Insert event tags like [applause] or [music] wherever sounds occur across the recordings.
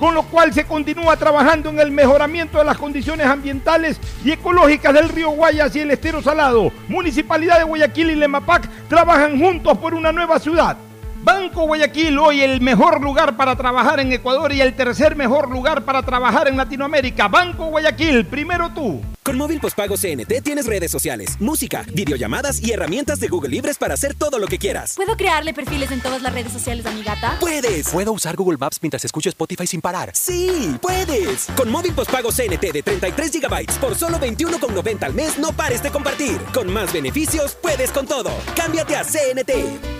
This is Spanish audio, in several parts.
con lo cual se continúa trabajando en el mejoramiento de las condiciones ambientales y ecológicas del río Guayas y el estero salado. Municipalidad de Guayaquil y Lemapac trabajan juntos por una nueva ciudad. Banco Guayaquil, hoy el mejor lugar para trabajar en Ecuador y el tercer mejor lugar para trabajar en Latinoamérica. Banco Guayaquil, primero tú. Con móvil postpago CNT tienes redes sociales, música, videollamadas y herramientas de Google Libres para hacer todo lo que quieras. ¿Puedo crearle perfiles en todas las redes sociales a mi gata? ¡Puedes! ¿Puedo usar Google Maps mientras escucho Spotify sin parar? ¡Sí! ¡Puedes! Con móvil postpago CNT de 33 GB por solo 21,90 al mes, no pares de compartir. Con más beneficios, puedes con todo. Cámbiate a CNT.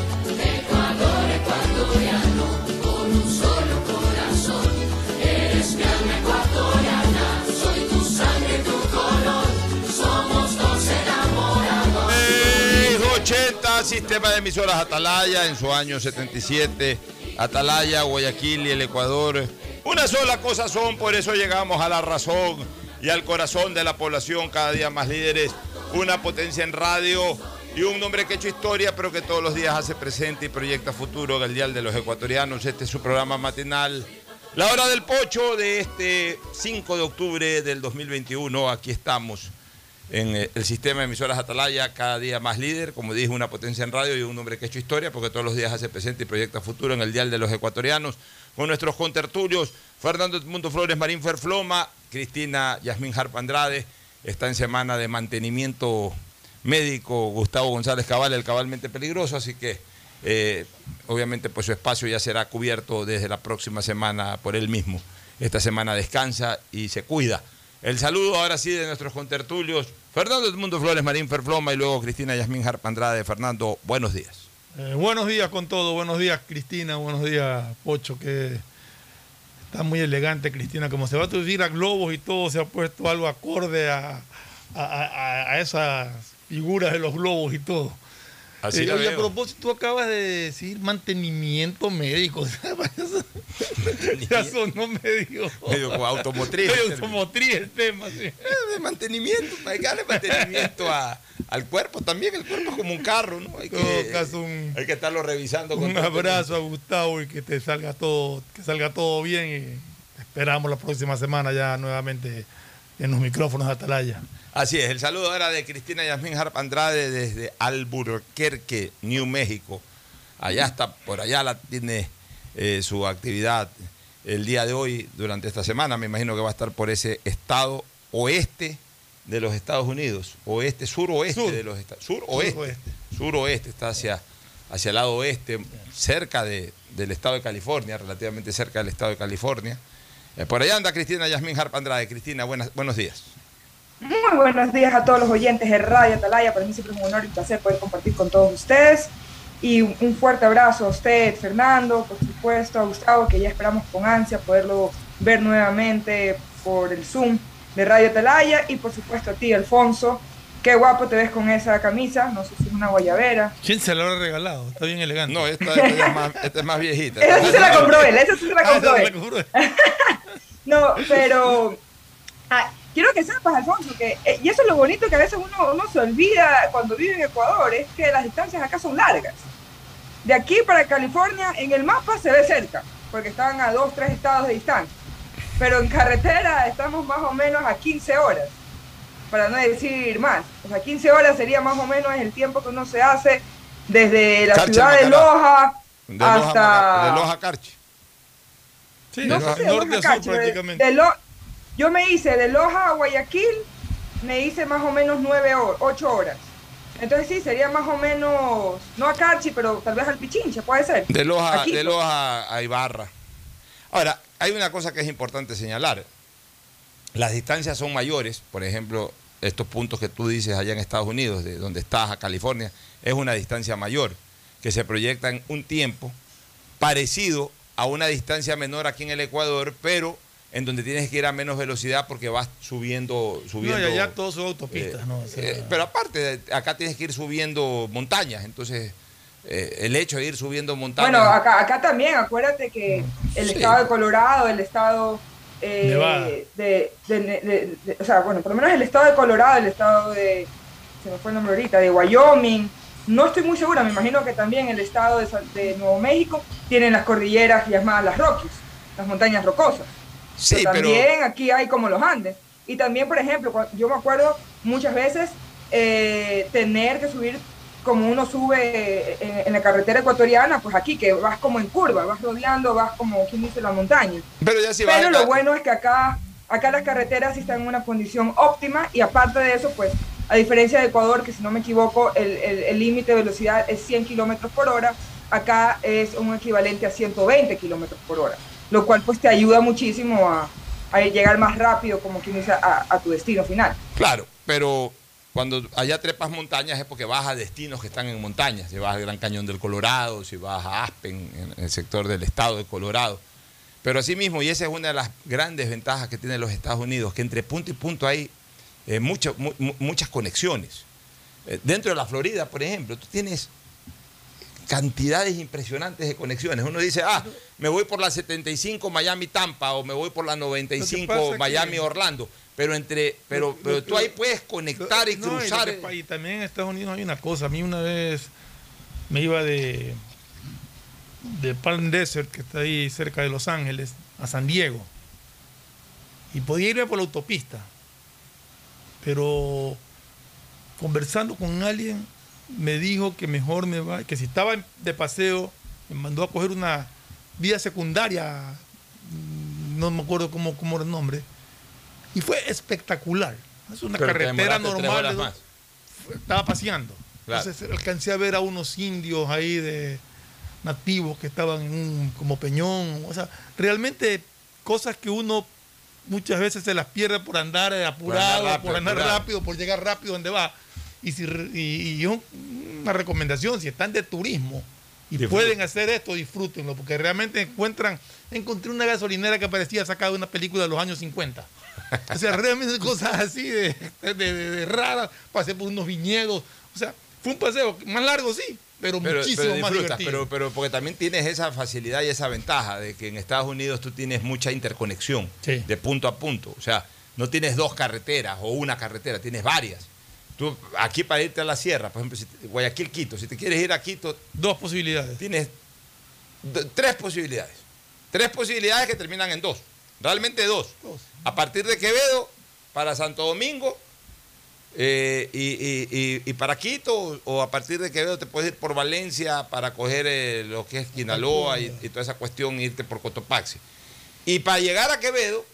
sistema de emisoras Atalaya en su año 77. Atalaya, Guayaquil y el Ecuador. Una sola cosa son, por eso llegamos a la razón y al corazón de la población, cada día más líderes. Una potencia en radio y un hombre que ha hecho historia, pero que todos los días hace presente y proyecta futuro en el Dial de los Ecuatorianos. Este es su programa matinal. La hora del pocho de este 5 de octubre del 2021. Aquí estamos en eh, el sistema de emisoras Atalaya, cada día más líder, como dije, una potencia en radio y un hombre que ha hecho historia, porque todos los días hace presente y proyecta futuro en el Dial de los Ecuatorianos, con nuestros contertulios, Fernando Mundo Flores, Marín Ferfloma, Cristina Yasmín Harp Andrade, está en semana de mantenimiento médico Gustavo González Cabal, el cabalmente peligroso, así que eh, obviamente pues su espacio ya será cubierto desde la próxima semana por él mismo. Esta semana descansa y se cuida. El saludo ahora sí de nuestros contertulios, Fernando Edmundo Flores Marín Ferfloma y luego Cristina Yasmín Harpandrade. Fernando, buenos días. Eh, buenos días con todo, buenos días Cristina, buenos días Pocho, que está muy elegante Cristina, como se va a subir a globos y todo, se ha puesto algo acorde a, a esas figuras de los globos y todo. Así eh, a propósito, tú acabas de decir mantenimiento médico. [laughs] ya sonó medio. Medio automotriz. medio automotriz el tema, sí. Eh, de mantenimiento, para darle mantenimiento a, al cuerpo también, el cuerpo es como un carro, ¿no? Hay que, un, hay que estarlo revisando. un abrazo a Gustavo y que te salga todo, que salga todo bien y esperamos la próxima semana ya nuevamente en los micrófonos de Atalaya. Así es, el saludo era de Cristina Yasmín Harp Andrade desde Albuquerque, New México. Allá está, por allá la tiene eh, su actividad el día de hoy, durante esta semana. Me imagino que va a estar por ese estado oeste de los Estados Unidos, oeste, suroeste Sur. de los Estados Suroeste. Suroeste. Suroeste, está hacia, hacia el lado oeste, cerca de- del estado de California, relativamente cerca del estado de California. Eh, por allá anda Cristina Yasmín Harp Andrade. Cristina, buenos días. Muy buenos días a todos los oyentes de Radio Atalaya. Para mí siempre es un honor y un placer poder compartir con todos ustedes. Y un un fuerte abrazo a usted, Fernando, por supuesto, a Gustavo, que ya esperamos con ansia poderlo ver nuevamente por el Zoom de Radio Atalaya. Y por supuesto a ti, Alfonso. Qué guapo te ves con esa camisa. No sé si es una guayabera. ¿Quién se lo habrá regalado? Está bien elegante. No, esta, esta es, más, esta es más viejita. Esa sí se la compró él, esa sí se la Ah, compró esa él. la compró él. [laughs] No, pero ah, quiero que sepas, Alfonso, que, eh, y eso es lo bonito que a veces uno, uno se olvida cuando vive en Ecuador, es que las distancias acá son largas. De aquí para California, en el mapa se ve cerca, porque están a dos, tres estados de distancia. Pero en carretera estamos más o menos a 15 horas, para no decir más. O sea, 15 horas sería más o menos el tiempo que uno se hace desde la ciudad de. Loja De Loja, hasta... Maca- de Loja a Carchi. Sí, No sé si de norte Loja a sur Cacho, de- de Lo- yo me hice de Loja a Guayaquil, me hice más o menos nueve horas, ocho horas. Entonces sí, sería más o menos, no a Carchi, pero tal vez al Pichincha, puede ser. De Loja, Aquí. de Loja a Ibarra. Ahora, hay una cosa que es importante señalar. Las distancias son mayores, por ejemplo, estos puntos que tú dices allá en Estados Unidos, de donde estás a California, es una distancia mayor, que se proyecta en un tiempo parecido a una distancia menor aquí en el Ecuador, pero en donde tienes que ir a menos velocidad porque vas subiendo, subiendo. No, y allá todos son autopistas, Eh, ¿no? O sea, eh, pero aparte, acá tienes que ir subiendo montañas, entonces eh, el hecho de ir subiendo montañas. Bueno, acá, acá también, acuérdate que el Sí. estado de Colorado, el estado eh, de, de- de- de- o sea, bueno, por lo menos el estado de Colorado, el estado de, se me fue el nombre ahorita, de Wyoming, no estoy muy segura, me imagino que también el estado de, Nuevo México tienen las cordilleras llamadas las Rockies, las montañas rocosas. Sí, Pero pero- también aquí hay como los Andes. Y también, por ejemplo, yo me acuerdo muchas veces eh, tener que subir como uno sube en, en la carretera ecuatoriana, pues aquí que vas como en curva, vas rodeando, vas como quien dice la montaña. Pero ya vas Pero lo bueno es que acá, acá las carreteras sí están en una condición óptima y aparte de eso, pues a diferencia de Ecuador, que si no me equivoco, el límite de velocidad es 100 kilómetros por hora, acá es un equivalente a 120 kilómetros por hora, lo cual pues te ayuda muchísimo a, a llegar más rápido, como quien dice, a, a tu destino final. Claro, pero cuando allá trepas montañas es porque vas a destinos que están en montañas. Si vas al Gran Cañón del Colorado, si vas a Aspen, en el sector del estado de Colorado. Pero asimismo, y esa es una de las grandes ventajas que tienen los Estados Unidos, que entre punto y punto hay eh, muchas conexiones. Eh, dentro de la Florida, por ejemplo, tú tienes cantidades impresionantes de conexiones. Uno dice, ah, me voy por la 75 Miami-Tampa o me voy por la Lo que 95 pasa que- Miami-Orlando. Pero entre, pero, Lo- pero lo- tú ahí puedes conectar y No, lo cruzar. que Y, también en Estados Unidos hay una cosa. A mí una vez me iba de, de Palm Desert, que está ahí cerca de Los Ángeles, a San Diego. Y podía irme por la autopista. Pero conversando con alguien, me dijo que mejor me va, que si estaba de paseo, me mandó a coger una vía secundaria, no me acuerdo cómo, cómo era el nombre, y fue espectacular. Es una Pero carretera normal. más. Estaba paseando. Claro. Entonces alcancé a ver a unos indios ahí de nativos que estaban en un como peñón. O sea, realmente cosas que uno muchas veces se las pierde por andar apurado, rápido, por andar rápido, por llegar rápido donde va. Y, si, y, una recomendación, si están de turismo y pueden hacer esto, disfrútenlo, porque realmente encuentran, encontré una gasolinera que parecía sacada de una película de los años 50. O sea, realmente [laughs] cosas así de, de, de- de raras, pasé por unos viñedos, o sea, fue un paseo más largo, sí, pero, Pero, muchísimo pero más divertido. pero, pero porque también tienes esa facilidad y esa ventaja de que en Estados Unidos tú tienes mucha interconexión de punto a punto. O sea, no tienes dos carreteras o una carretera, tienes varias. Tú, aquí para irte a la sierra, por ejemplo, si te- Guayaquil, Quito, si te quieres ir a Quito, Dos posibilidades. tienes tres posibilidades. Tres posibilidades que terminan en dos. Realmente dos. A partir de Quevedo, para Santo Domingo, eh, y, y- y- y para Quito, o a partir de Quevedo te puedes ir por Valencia para coger eh, lo que es Quinaloa y, toda esa cuestión, irte por Cotopaxi. Y para llegar a Quevedo,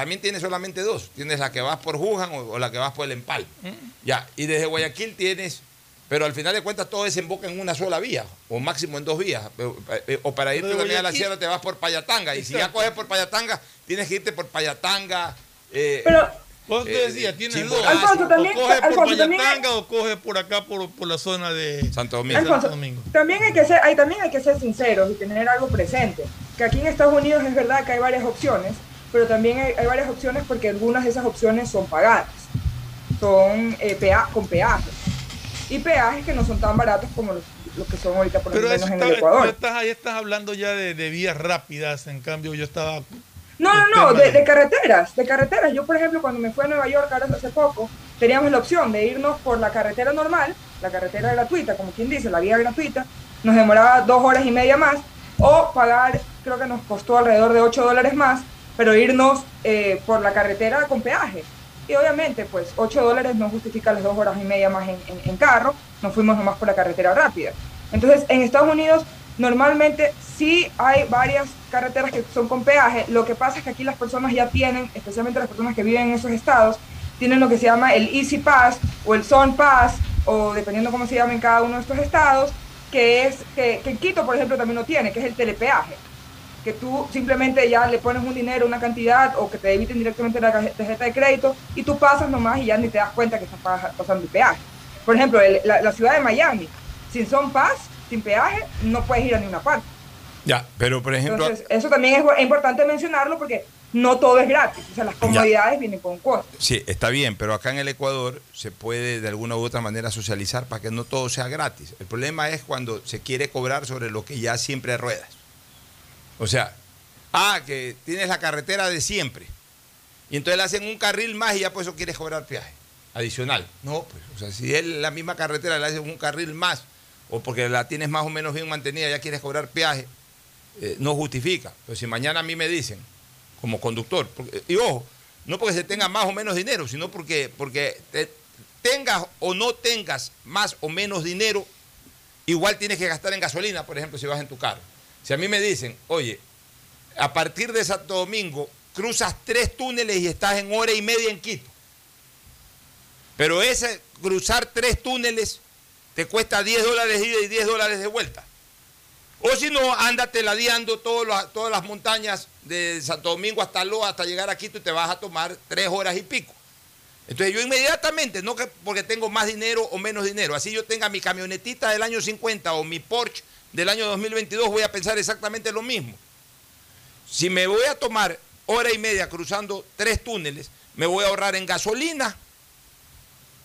también tienes solamente dos. Tienes la que vas por Jujan o, o la que vas por el Empal. Ya, y desde Guayaquil tienes, pero al final de cuentas todo desemboca en una sola vía, o máximo en dos vías. O, eh, o para irte también a la sierra te vas por Payatanga. Y si ya coges por Payatanga, tienes que irte por Payatanga. eh, Pero, Vos te eh, decía, tienes Chimborazo, dos. Alfonso, también- o coge por Alfonso, Payatanga o coge por acá, por, por la zona de Santo Domingo. Alfonso, Santo Domingo. también hay que ser, hay, también hay que ser sinceros y tener algo presente. Que aquí en Estados Unidos es verdad que hay varias opciones, pero también hay, hay varias opciones porque algunas de esas opciones son pagadas. Son eh, pea- con peajes. Y peajes que no son tan baratos como los, los que son ahorita por lo Pero menos eso en el Ecuador. ya estás, ahí estás hablando ya de, de vías rápidas, en cambio yo estaba... No, no, no, de, de carreteras, de carreteras. Yo, por ejemplo, cuando me fui a Nueva York ahora hace poco, teníamos la opción de irnos por la carretera normal, la carretera gratuita, como quien dice, la vía gratuita, nos demoraba dos horas y media más, o pagar, creo que nos costó alrededor de 8 dólares más, pero irnos eh, por la carretera con peaje. Y obviamente, pues 8 dólares no justifica las dos horas y media más en, en- carro, nos fuimos nomás por la carretera rápida. Entonces, en Estados Unidos, normalmente sí hay varias carreteras que son con peaje. Lo que pasa es que aquí las personas ya tienen, especialmente las personas que viven en esos estados, tienen lo que se llama el Easy Pass o el Zone Pass, o dependiendo cómo se llama en cada uno de estos estados, que es que, que Quito, por ejemplo, también lo tiene, que es el telepeaje que tú simplemente ya le pones un dinero, una cantidad, o que te debiten directamente la tarjeta de crédito, y tú pasas nomás y ya ni te das cuenta que estás pa- pasando el peaje. Por ejemplo, el- la, la ciudad de Miami, sin son pass, sin peaje, no puedes ir a ninguna parte. Ya, pero por ejemplo, Entonces, eso también es, es importante mencionarlo porque no todo es gratis. O sea, las comodidades vienen con costos. sí, está bien, pero acá en el Ecuador se puede de alguna u otra manera socializar para que no todo sea gratis. El problema es cuando se quiere cobrar sobre lo que ya siempre ruedas. O sea, ah, que tienes la carretera de siempre. Y entonces le hacen un carril más y ya por eso quieres cobrar peaje adicional. No, pues, o sea, si él la misma carretera le hacen un carril más, o porque la tienes más o menos bien mantenida, ya quieres cobrar peaje, eh, no justifica. Pero si mañana a mí me dicen, como conductor, y ojo, no porque se tenga más o menos dinero, sino porque, porque te- tengas o no tengas más o menos dinero, igual tienes que gastar en gasolina, por ejemplo, si vas en tu carro. Si a mí me dicen, oye, a partir de Santo Domingo cruzas tres túneles y estás en hora y media en Quito. Pero ese cruzar tres túneles te cuesta 10 dólares ida y 10 dólares de vuelta. O si no, ándate ladeando todas todas las montañas de Santo Domingo hasta Loa, hasta llegar a Quito y te vas a tomar tres horas y pico. Entonces yo inmediatamente, no que porque tengo más dinero o menos dinero, así yo tenga mi camionetita del año 50 o mi Porsche del año 2022, voy a pensar exactamente lo mismo. Si me voy a tomar hora y media cruzando tres túneles, me voy a ahorrar en gasolina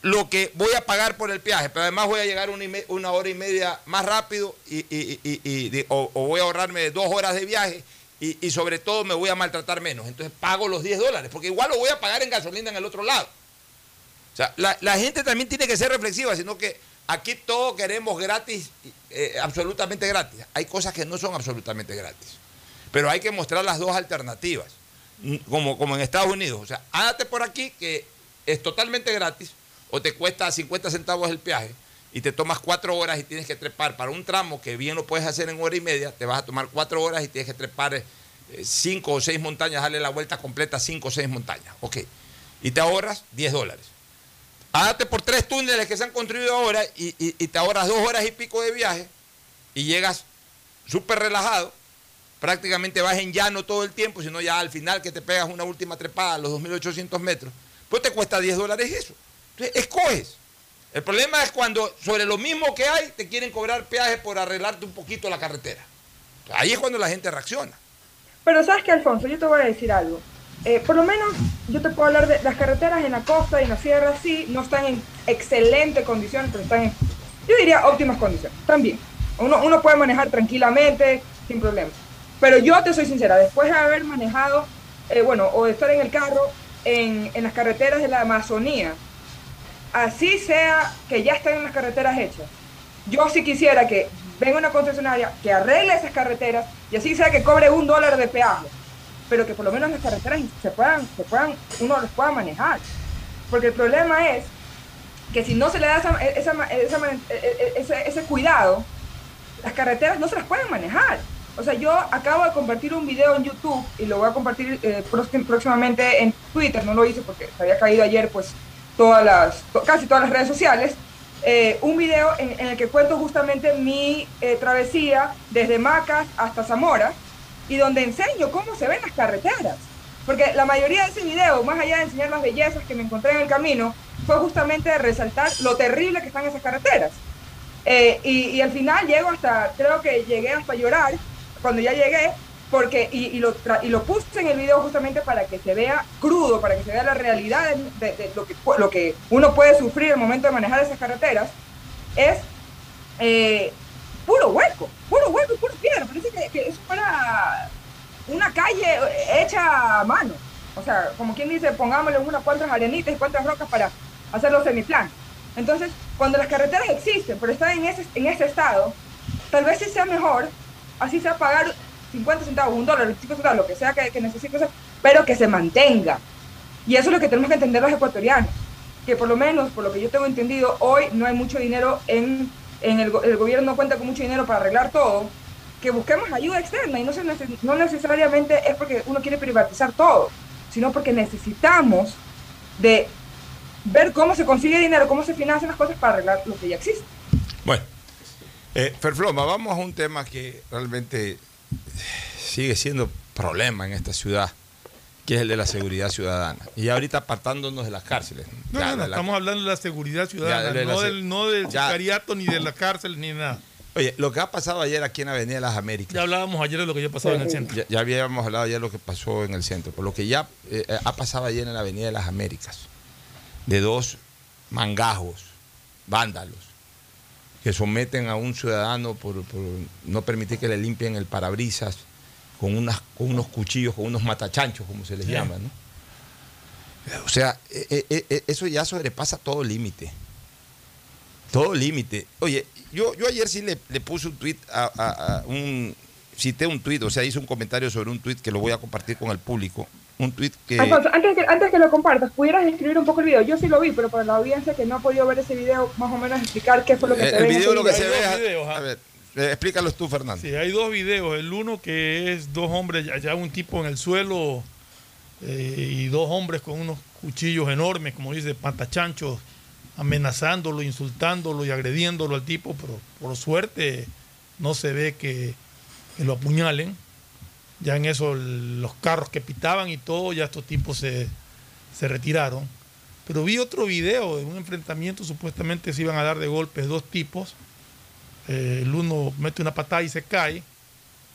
lo que voy a pagar por el peaje, pero además voy a llegar una, hora y media más rápido y, o, voy a ahorrarme dos horas de viaje y, sobre todo me voy a maltratar menos. Entonces pago los 10 dólares, porque igual lo voy a pagar en gasolina en el otro lado. O sea, la gente también tiene que ser reflexiva, sino que aquí todo queremos gratis, eh, absolutamente gratis. Hay cosas que no son absolutamente gratis. Pero hay que mostrar las dos alternativas, como, en Estados Unidos. O sea, ándate por aquí, que es totalmente gratis, o te cuesta 50 centavos el peaje, y te tomas cuatro horas y tienes que trepar para un tramo que bien lo puedes hacer en hora y media, te vas a tomar cuatro horas y tienes que trepar eh, cinco o seis montañas, darle la vuelta completa cinco o seis montañas. Ok. Y te ahorras 10 dólares. Hágate por tres túneles que se han construido ahora y, te ahorras dos horas y pico de viaje y llegas súper relajado. Prácticamente vas en llano todo el tiempo, sino ya al final que te pegas una última trepada a los 2.800 metros, pues te cuesta 10 dólares eso. Entonces, escoges. El problema es cuando sobre lo mismo que hay te quieren cobrar peaje por arreglarte un poquito la carretera. Ahí es cuando la gente reacciona. Pero sabes que, Alfonso, yo te voy a decir algo. Eh, por lo menos yo te puedo hablar de las carreteras en la costa y en la sierra, sí, no están en excelente condición, pero están en, yo diría, óptimas condiciones. También. Uno, uno puede manejar tranquilamente, sin problema. Pero yo te soy sincera, después de haber manejado, eh, bueno, o de estar en el carro en, en las carreteras de la Amazonía, así sea que ya estén las carreteras hechas, yo sí quisiera que venga una concesionaria que arregle esas carreteras y así sea que cobre un dólar de peaje, pero que por lo menos las carreteras se puedan, se puedan, uno las pueda manejar. Porque el problema es que si no se le da esa- esa- esa ese, ese cuidado, las carreteras no se las pueden manejar. O sea, yo acabo de compartir un video en YouTube y lo voy a compartir eh, próxim- próximamente en Twitter, no lo hice porque se había caído ayer pues todas las, casi todas las redes sociales, eh, un video en, en el que cuento justamente mi eh, travesía desde Macas hasta Zamora y donde enseño cómo se ven las carreteras. Porque la mayoría de ese video, más allá de enseñar las bellezas que me encontré en el camino, fue justamente resaltar lo terrible que están esas carreteras. Eh, y, al final llego hasta, creo que llegué hasta llorar cuando ya llegué, porque, y, y lo, y lo puse en el video justamente para que se vea crudo, para que se vea la realidad de, lo, que, lo que uno puede sufrir al momento de manejar esas carreteras, es eh, puro hueco, puro hueco y puro piedra. Parece que, que eso fuera una calle hecha a mano. O sea, como quien dice, pongámosle unas cuantas arenitas y cuantas rocas para hacerlo semiplan. Entonces, cuando las carreteras existen, pero están en ese, en ese estado, tal vez sí sea mejor, así sea pagar 50 centavos, un dólar, 25 centavos, lo que sea que, necesite hacer, pero que se mantenga. Y eso es lo que tenemos que entender los ecuatorianos, que por lo menos, por lo que yo tengo entendido, hoy no hay mucho dinero en, en el, el gobierno no cuenta con mucho dinero para arreglar todo, que busquemos ayuda externa y no, se no necesariamente es porque uno quiere privatizar todo, sino porque necesitamos de ver cómo se consigue dinero, cómo se financian las cosas para arreglar lo que ya existe. Bueno, eh, Ferfloma, vamos a un tema que realmente sigue siendo problema en esta ciudad, que es el de la seguridad ciudadana. Y ahorita apartándonos de las cárceles. No, Ya, no, no, de la- estamos hablando de la seguridad ciudadana, Ya, de la no, del, no del ya. sicariato, ni de la cárcel, ni nada. Oye, lo que ha pasado ayer aquí en Avenida Las Américas. Ya hablábamos ayer de lo que ya pasaba en el centro. Ya, ya habíamos hablado ayer de lo que pasó en el centro, por lo que ya eh, eh, ha pasado ayer en la Avenida de las Américas, de dos mangajos, vándalos, que someten a un ciudadano por, por no permitir que le limpien el parabrisas con, unas, con unos cuchillos, con unos matachanchos, como se les Sí. llama, ¿no? O sea, eh, eh, eh, eso ya sobrepasa todo límite. Todo límite. Oye, yo, yo ayer sí le, le puse un tweet a, a- a un. Cité un tweet, o sea, hice un comentario sobre un tweet que lo voy a compartir con el público. Un tweet que. Alfonso, antes que, antes que lo compartas, ¿pudieras describir un poco el video? Yo sí lo vi, pero para la audiencia que no ha podido ver ese video, más o menos explicar qué fue lo que Eh, se el ve en video ese lo que se ve. a- videos, A ver, eh, explícalos tú, Fernando. Sí, hay dos videos. El uno que es dos hombres, ya un tipo en el suelo eh, y dos hombres con unos cuchillos enormes, como dice, pantachanchos, amenazándolo, insultándolo y agrediéndolo al tipo, pero por suerte no se ve que, lo apuñalen. Ya en eso los carros que pitaban y todo, ya estos tipos se, se retiraron. Pero vi otro video de un enfrentamiento, supuestamente se iban a dar de golpes dos tipos. Eh, el uno mete una patada y se cae.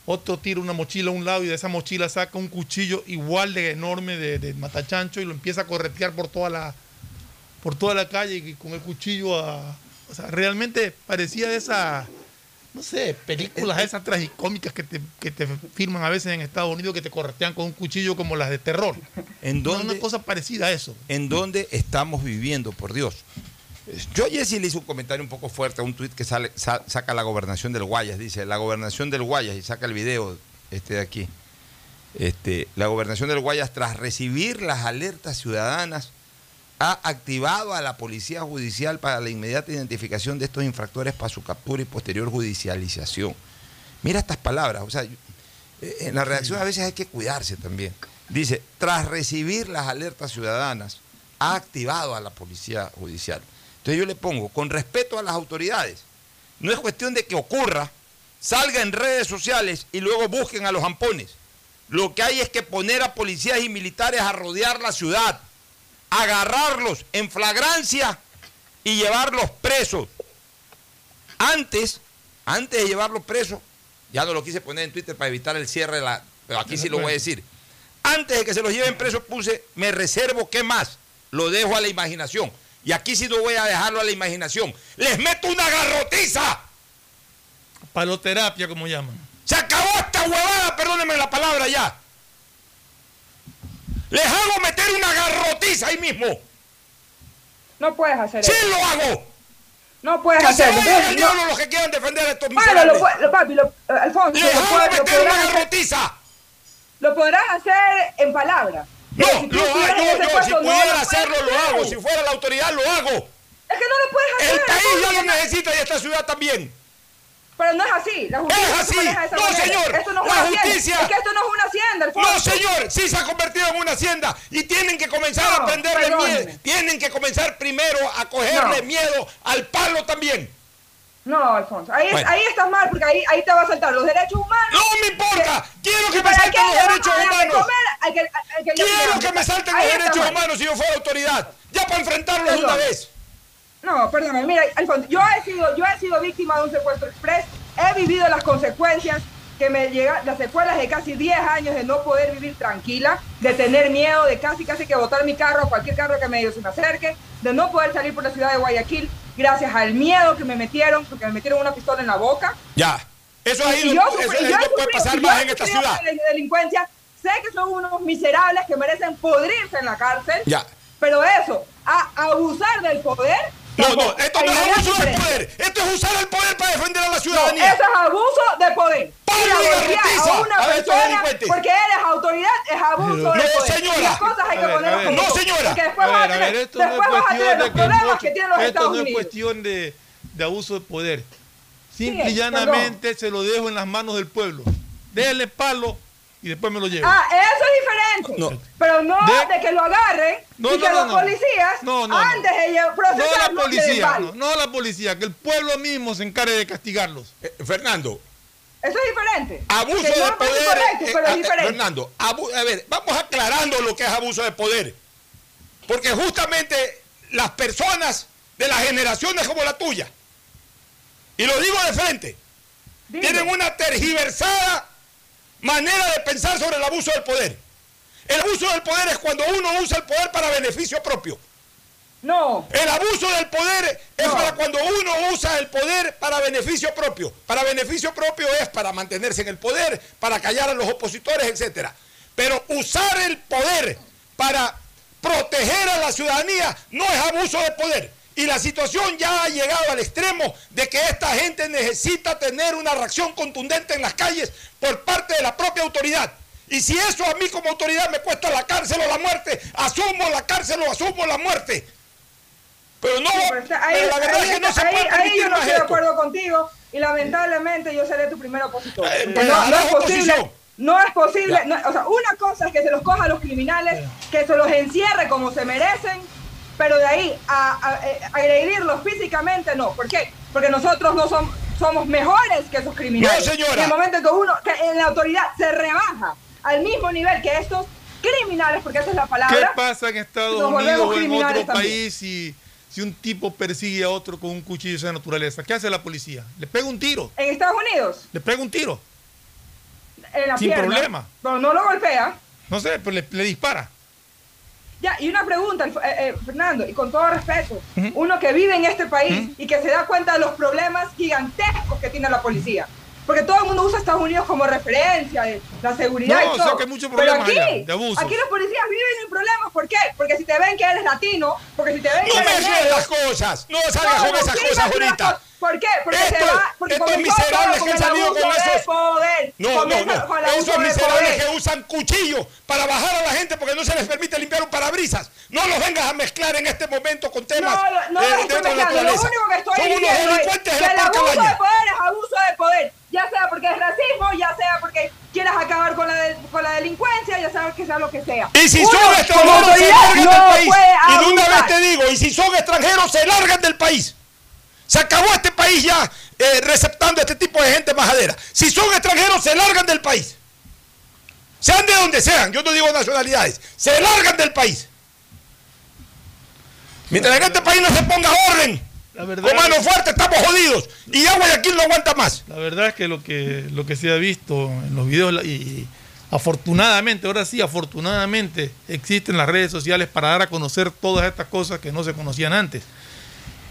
Otro tira una mochila a un lado y de esa mochila saca un cuchillo igual de enorme de, de matachancho y lo empieza a corretear por toda la, por toda la calle y con el cuchillo a. O sea, realmente parecía de esa. No sé, películas esas tragicómicas que te, que te firman a veces en Estados Unidos que te corretean con un cuchillo como las de terror. ¿En No, dónde, Una cosa parecida a eso. ¿En dónde estamos viviendo, por Dios? Yo ayer sí le hice un comentario un poco fuerte a un tuit que sale, sa- saca la gobernación del Guayas. Dice, la gobernación del Guayas, y saca el video este de aquí. Este, la gobernación del Guayas, tras recibir las alertas ciudadanas, ha activado a la Policía Judicial para la inmediata identificación de estos infractores para su captura y posterior judicialización. Mira estas palabras, o sea, eh, en la redacción a veces hay que cuidarse también. Dice, tras recibir las alertas ciudadanas, ha activado a la Policía Judicial. Entonces yo le pongo, con respeto a las autoridades, no es cuestión de que ocurra, salga en redes sociales y luego busquen a los ampones. Lo que hay es que poner a policías y militares a rodear la ciudad, agarrarlos en flagrancia y llevarlos presos. Antes, antes de llevarlos presos, ya no lo quise poner en Twitter para evitar el cierre de la. Pero aquí sí lo voy a decir. Antes de que se los lleven presos, puse, me reservo, ¿qué más? Lo dejo a la imaginación. Y aquí sí no voy a dejarlo a la imaginación. ¡Les meto una garrotiza! Paloterapia, como llaman. ¡Se acabó esta huevada! Perdónenme la palabra ya. Les hago meter una garrotiza ahí mismo. No puedes hacer ¡Sí eso. lo hago! No puedes Que se hacerlo. vayan al Entonces, no- diablo los que quieran defender a estos Bueno, miserables. lo, lo- papi, lo, eh, Alfonso, ¡Les lo, hago lo meter una hacer, garrotiza! lo podrán hacer en palabras. No, si lo hago yo, yo, si no pudiera hacerlo, lo hago. Si fuera la autoridad, lo hago. Es que no lo puedes hacer. El país ya lo necesita y esta ciudad también. Pero no es así. La justicia Es se así. No, manera. señor. Esto no es La una hacienda. justicia- Es que esto no es una hacienda, Alfonso. No, señor, sí se ha convertido en una hacienda y tienen que comenzar a No, prenderle perdóneme. miedo. Tienen que comenzar primero a cogerle No. miedo al palo también. No, Alfonso. Ahí, es- Bueno. ahí estás mal porque ahí, ahí te va a saltar los derechos humanos. No me importa. Quiero que ¿Y me salten los derechos humanos. comer que- que Quiero que me salten Ahí los derechos mal. humanos si yo fuera autoridad. Ya para enfrentarlos de una Perdón. vez. No, perdóname, mira, Alfonso, yo he sido, yo he sido víctima de un secuestro express, he vivido las consecuencias que me llegan, las secuelas de casi 10 años de no poder vivir tranquila, de tener miedo, de casi casi que botar mi carro cualquier carro que medio se me acerque, de no poder salir por la ciudad de Guayaquil, gracias al miedo que me metieron, porque me metieron una pistola en la boca. Ya. Eso ahí no, puede pasar más en esta ciudad. de delincuencia, sé que son unos miserables que merecen podrirse en la cárcel, Ya. pero eso, a abusar del poder. No, no, esto no es abuso del poder. Esto es usar el poder para defender a la No, ciudadanía. eso es abuso de poder. Pablo a una a estos persona delincuentes. porque eres autoridad es abuso No, de poder. señora. Y las cosas hay A que ver, ponerlas a ver. como No, señora. Porque después A vas tener, ver, esto no es después vas a tener cuestión los de que el problemas Pocho- que tienen los esto Estados no es Unidos. cuestión de, de abuso de poder. Simple y Sí, llanamente se lo dejo en las manos del pueblo. Déjenle palo y después me lo llevo. Ah, eso es diferente. No. Pero no De- de, que lo agarren No, y no, que no, los no. policías, No, no, no. antes de lle- no la procesarlos, policía, no, no la policía, que el pueblo mismo se encargue de castigarlos. Eh, Fernando, Eso es diferente. abuso Que de poder. correcto, eh, pero es eh, diferente. Fernando, abu- a ver, vamos aclarando lo que es abuso de poder. Porque justamente las personas de las generaciones como la tuya, y lo digo de frente, Dime. tienen una tergiversada manera de pensar sobre el abuso del poder. El abuso del poder es cuando uno usa el poder para beneficio propio. No. El abuso del poder es No. para cuando uno usa el poder para beneficio propio. Para beneficio propio es para mantenerse en el poder, para callar a los opositores, etcétera. Pero usar el poder para proteger a la ciudadanía no es abuso de poder. Y la situación ya ha llegado al extremo de que esta gente necesita tener una reacción contundente en las calles por parte de la propia autoridad. Y si eso a mí como autoridad me cuesta la cárcel o la muerte, asumo la cárcel o asumo la muerte. Pero no, Sí, pero está- ahí, pero la verdad ahí es que no está- se ahí- puede ahí permitir yo no estoy de acuerdo contigo y lamentablemente yo seré tu primer opositor. Eh, pues, no, no es posible, no es posible, no- o sea, una cosa es que se los coja a los criminales, que se los encierre como se merecen, pero de ahí a, a- eh, agredirlos físicamente no. ¿Por qué? Porque nosotros no somos, somos mejores que esos criminales. No, señora. En el momento en que uno, que en la autoridad se rebaja al mismo nivel que estos criminales, porque esa es la ¿Qué palabra. pasa en Estados Nos Unidos volvemos o en criminales otro también. país si, si un tipo persigue a otro con un cuchillo de esa naturaleza? ¿Qué hace la policía? Le pega un tiro. En Estados Unidos, Le pega un tiro. en la Sin pierna, problema. pero no lo golpea. No sé, pero le, le dispara. Ya, y una pregunta, eh, eh, Fernando, y con todo respeto, uno que vive en este país y que se da cuenta de los problemas gigantescos que tiene la policía. Porque todo el mundo usa Estados Unidos como referencia de la seguridad No, y o todo. sea que hay muchos Pero problemas aquí, allá, de abusos. aquí los policías viven en problemas. ¿Por qué? Porque si te ven que eres latino, porque si te ven No que eres mezcles negro, las cosas, no salgas No, con esas cosas no, no, ahorita. no. ¿Por qué? Porque Estos- se va, porque estos miserables que han el salido con abuso esos- poder. No, no, no. con el abuso Esos miserables que usan cuchillos para bajar a la gente porque no se les permite limpiar un parabrisas. No los vengas a mezclar en este momento con temas No, no, no eh, de estoy otra mezclando. Lo naturaleza. único que estoy Son unos diciendo es delincuentes de que la el par abuso de poder es abuso de poder. Ya sea porque es racismo, ya sea porque quieres acabar con la, de- con la delincuencia, ya sea que sea lo que sea. Y si Uno, son extranjeros, se largan no del país. Y de una vez te digo, y si son extranjeros, se largan del país. Se acabó este país ya eh, receptando a este tipo de gente majadera. Si son extranjeros, se largan del país. Sean de donde sean, yo no digo nacionalidades, se largan del país. Mientras en este país no se ponga orden, La verdad, con mano fuerte estamos jodidos. Y ya Guayaquil no aguanta más. la verdad es que lo que lo que se ha visto en los videos y afortunadamente, ahora sí, afortunadamente existen las redes sociales para dar a conocer todas estas cosas que no se conocían antes.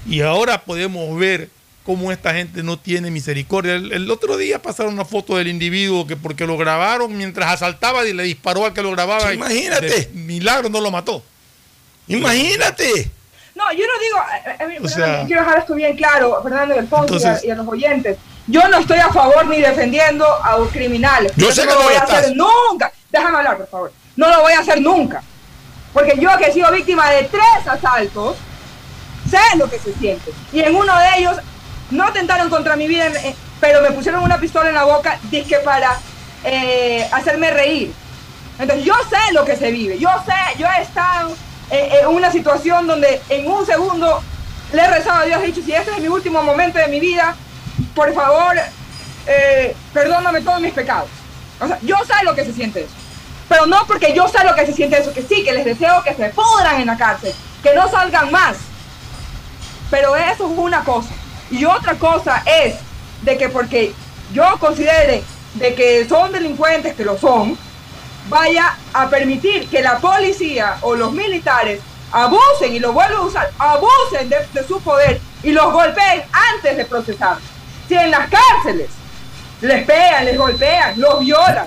Y ahora podemos ver cómo esta gente no tiene misericordia. El, el otro día pasaron una foto del individuo que porque lo grabaron mientras asaltaba y le disparó al que lo grababa. Y imagínate. milagro no lo mató. Imagínate. No, yo no digo, eh, eh, sea- quiero dejar esto bien claro, Fernando y Alfonso y a- Entonces- y, a, los oyentes. Yo no estoy a favor ni defendiendo a los criminales. Yo sé no que lo no voy lo a hacer nunca. Déjame hablar, por favor. No lo voy a hacer nunca. Porque yo que he sido víctima de tres asaltos, sé lo que se siente. Y en uno de ellos no atentaron contra mi vida, eh, pero me pusieron una pistola en la boca, dizque para eh, hacerme reír. Entonces yo sé lo que se vive, yo sé, yo he estado eh, en una situación donde en un segundo le he rezado a Dios, he dicho, si este es mi último momento de mi vida, por favor, eh, perdóname todos mis pecados. Yo sé lo que se siente eso. Pero no porque yo sé lo que se siente eso, que sí, que les deseo que se pudran en la cárcel, que no salgan más. Pero eso es una cosa. Y otra cosa es de que porque yo considere de que son delincuentes, que lo son, vaya a permitir que la policía o los militares abusen, y lo vuelvo a usar, abusen de, de su poder y los golpeen antes de procesar. Si en las cárceles les pegan, les golpean, los violan.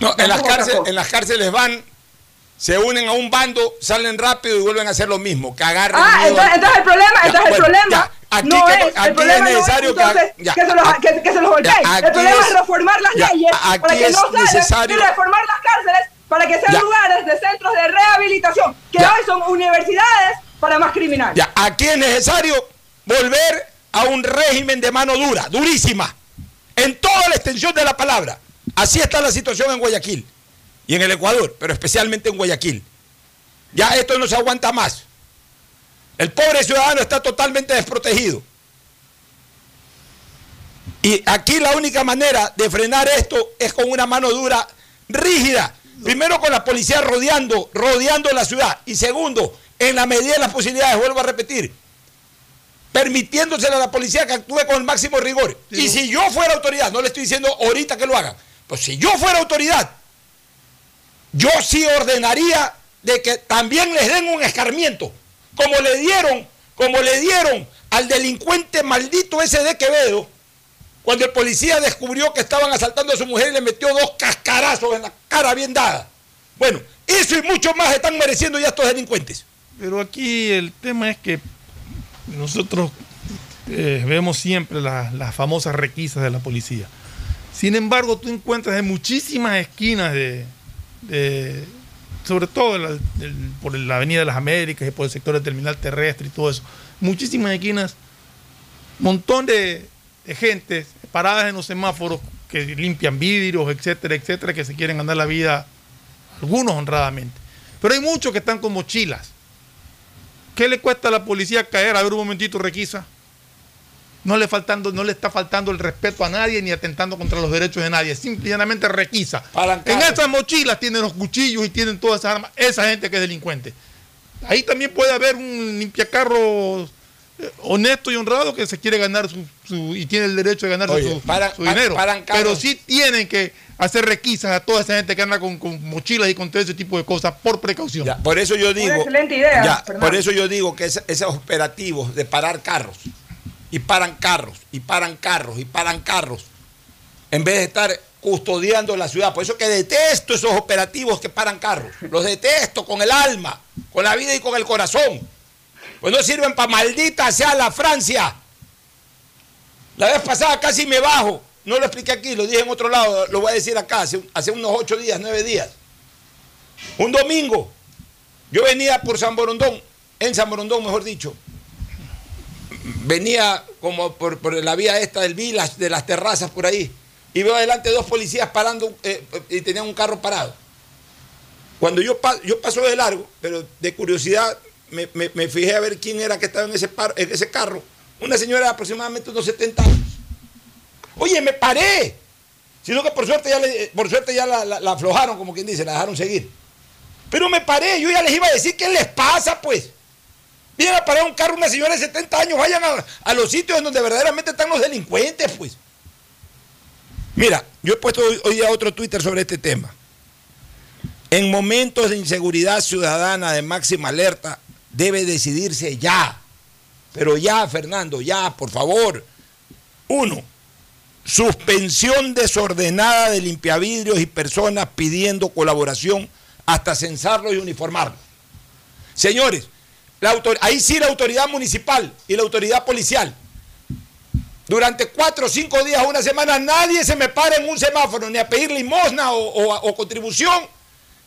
No, en las, cárceles, en las cárceles van, se unen a un bando, salen rápido y vuelven a hacer lo mismo, que agarren Ah, entonces, el problema, Ya, entonces el problema ya, aquí no que- es, aquí es no es necesario que ya, que, se los, a- que, que se los el problema es, es- reformar las leyes aquí para que es no salgan necesario- y reformar las cárceles para que sean lugares de centros de rehabilitación, que hoy son universidades para más criminales. Ya, aquí es necesario volver a un régimen de mano dura, durísima, en toda la extensión de la palabra. Así está la situación en Guayaquil y en el Ecuador, pero especialmente en Guayaquil. Ya esto no se aguanta más. El pobre ciudadano está totalmente desprotegido. Y aquí la única manera de frenar esto es con una mano dura rígida. Primero con la policía rodeando, rodeando la ciudad. Y segundo, en la medida de las posibilidades, vuelvo a repetir, permitiéndosele a la policía que actúe con el máximo rigor. Y si yo fuera autoridad, no le estoy diciendo ahorita que lo hagan, pues si yo fuera autoridad, yo sí ordenaría de que también les den un escarmiento, como le dieron, como le dieron al delincuente maldito ese de Quevedo, cuando el policía descubrió que estaban asaltando a su mujer y le metió dos cascarazos en la cara bien dada. Bueno, eso y mucho más están mereciendo ya estos delincuentes. Pero aquí el tema es que nosotros eh, vemos siempre la- las famosas requisas de la policía. Sin embargo, tú encuentras en muchísimas esquinas de, sobre todo por la Avenida de las Américas y por el sector del terminal terrestre y todo eso, muchísimas esquinas, montón de, de gente paradas en los semáforos que limpian vidrios, etcétera, etcétera, que se quieren ganar la vida, algunos honradamente. Pero hay muchos que están con mochilas. ¿Qué le cuesta a la policía caer? A ver un momentito, requisa. No le, faltando, no le está faltando el respeto a nadie ni atentando contra los derechos de nadie. Simplemente requisa. En esas mochilas tienen los cuchillos y tienen todas esas armas. Esa gente que es delincuente. Ahí también puede haber un limpiacarro eh, honesto y honrado que se quiere ganar su, su- y tiene el derecho de ganarse Oye, su, para- su pa- dinero. Pero sí tienen que hacer requisas a toda esa gente que anda con, con mochilas y con todo ese tipo de cosas por precaución. Ya, por eso yo digo. excelente idea, ya, por eso yo digo que ese- esos operativos de parar carros, y paran carros, y paran carros, y paran carros, en vez de estar custodiando la ciudad. Por eso que detesto esos operativos que paran carros. Los detesto con el alma, con la vida y con el corazón. Pues no sirven para maldita sea la Francia. La vez pasada casi me bajo. No lo expliqué aquí, lo dije en otro lado, lo voy a decir acá, hace, hace unos ocho días, nueve días. Un domingo, yo venía por San Borondón, en San Borondón, mejor dicho. Venía como por, por la vía esta del Village, de las terrazas por ahí. Y veo adelante dos policías parando eh, y tenían un carro parado. Cuando yo, pa- yo paso de largo, pero de curiosidad me, me- fijé a ver quién era que estaba en ese, par- en ese carro. Una señora de aproximadamente unos 70 años. Oye, me paré. Sino que por suerte ya, le- por suerte ya la aflojaron, como quien dice, la dejaron seguir. Pero me paré, yo ya les iba a decir qué les pasa, pues. Vienen a parar un carro una señora de 70 años, vayan a, a los sitios en donde verdaderamente están los delincuentes, pues. Mira, yo he puesto hoy, hoy día otro Twitter sobre este tema. En momentos de inseguridad ciudadana de máxima alerta, debe decidirse ya. Pero ya, Fernando, ya, por favor. Uno, suspensión desordenada de limpiavidrios y personas pidiendo colaboración hasta censarlos y uniformarlos. Señores, la autor- ahí sí la autoridad municipal y la autoridad policial. Durante cuatro o cinco días, una semana, nadie se me para en un semáforo ni a pedir limosna o, o- o contribución,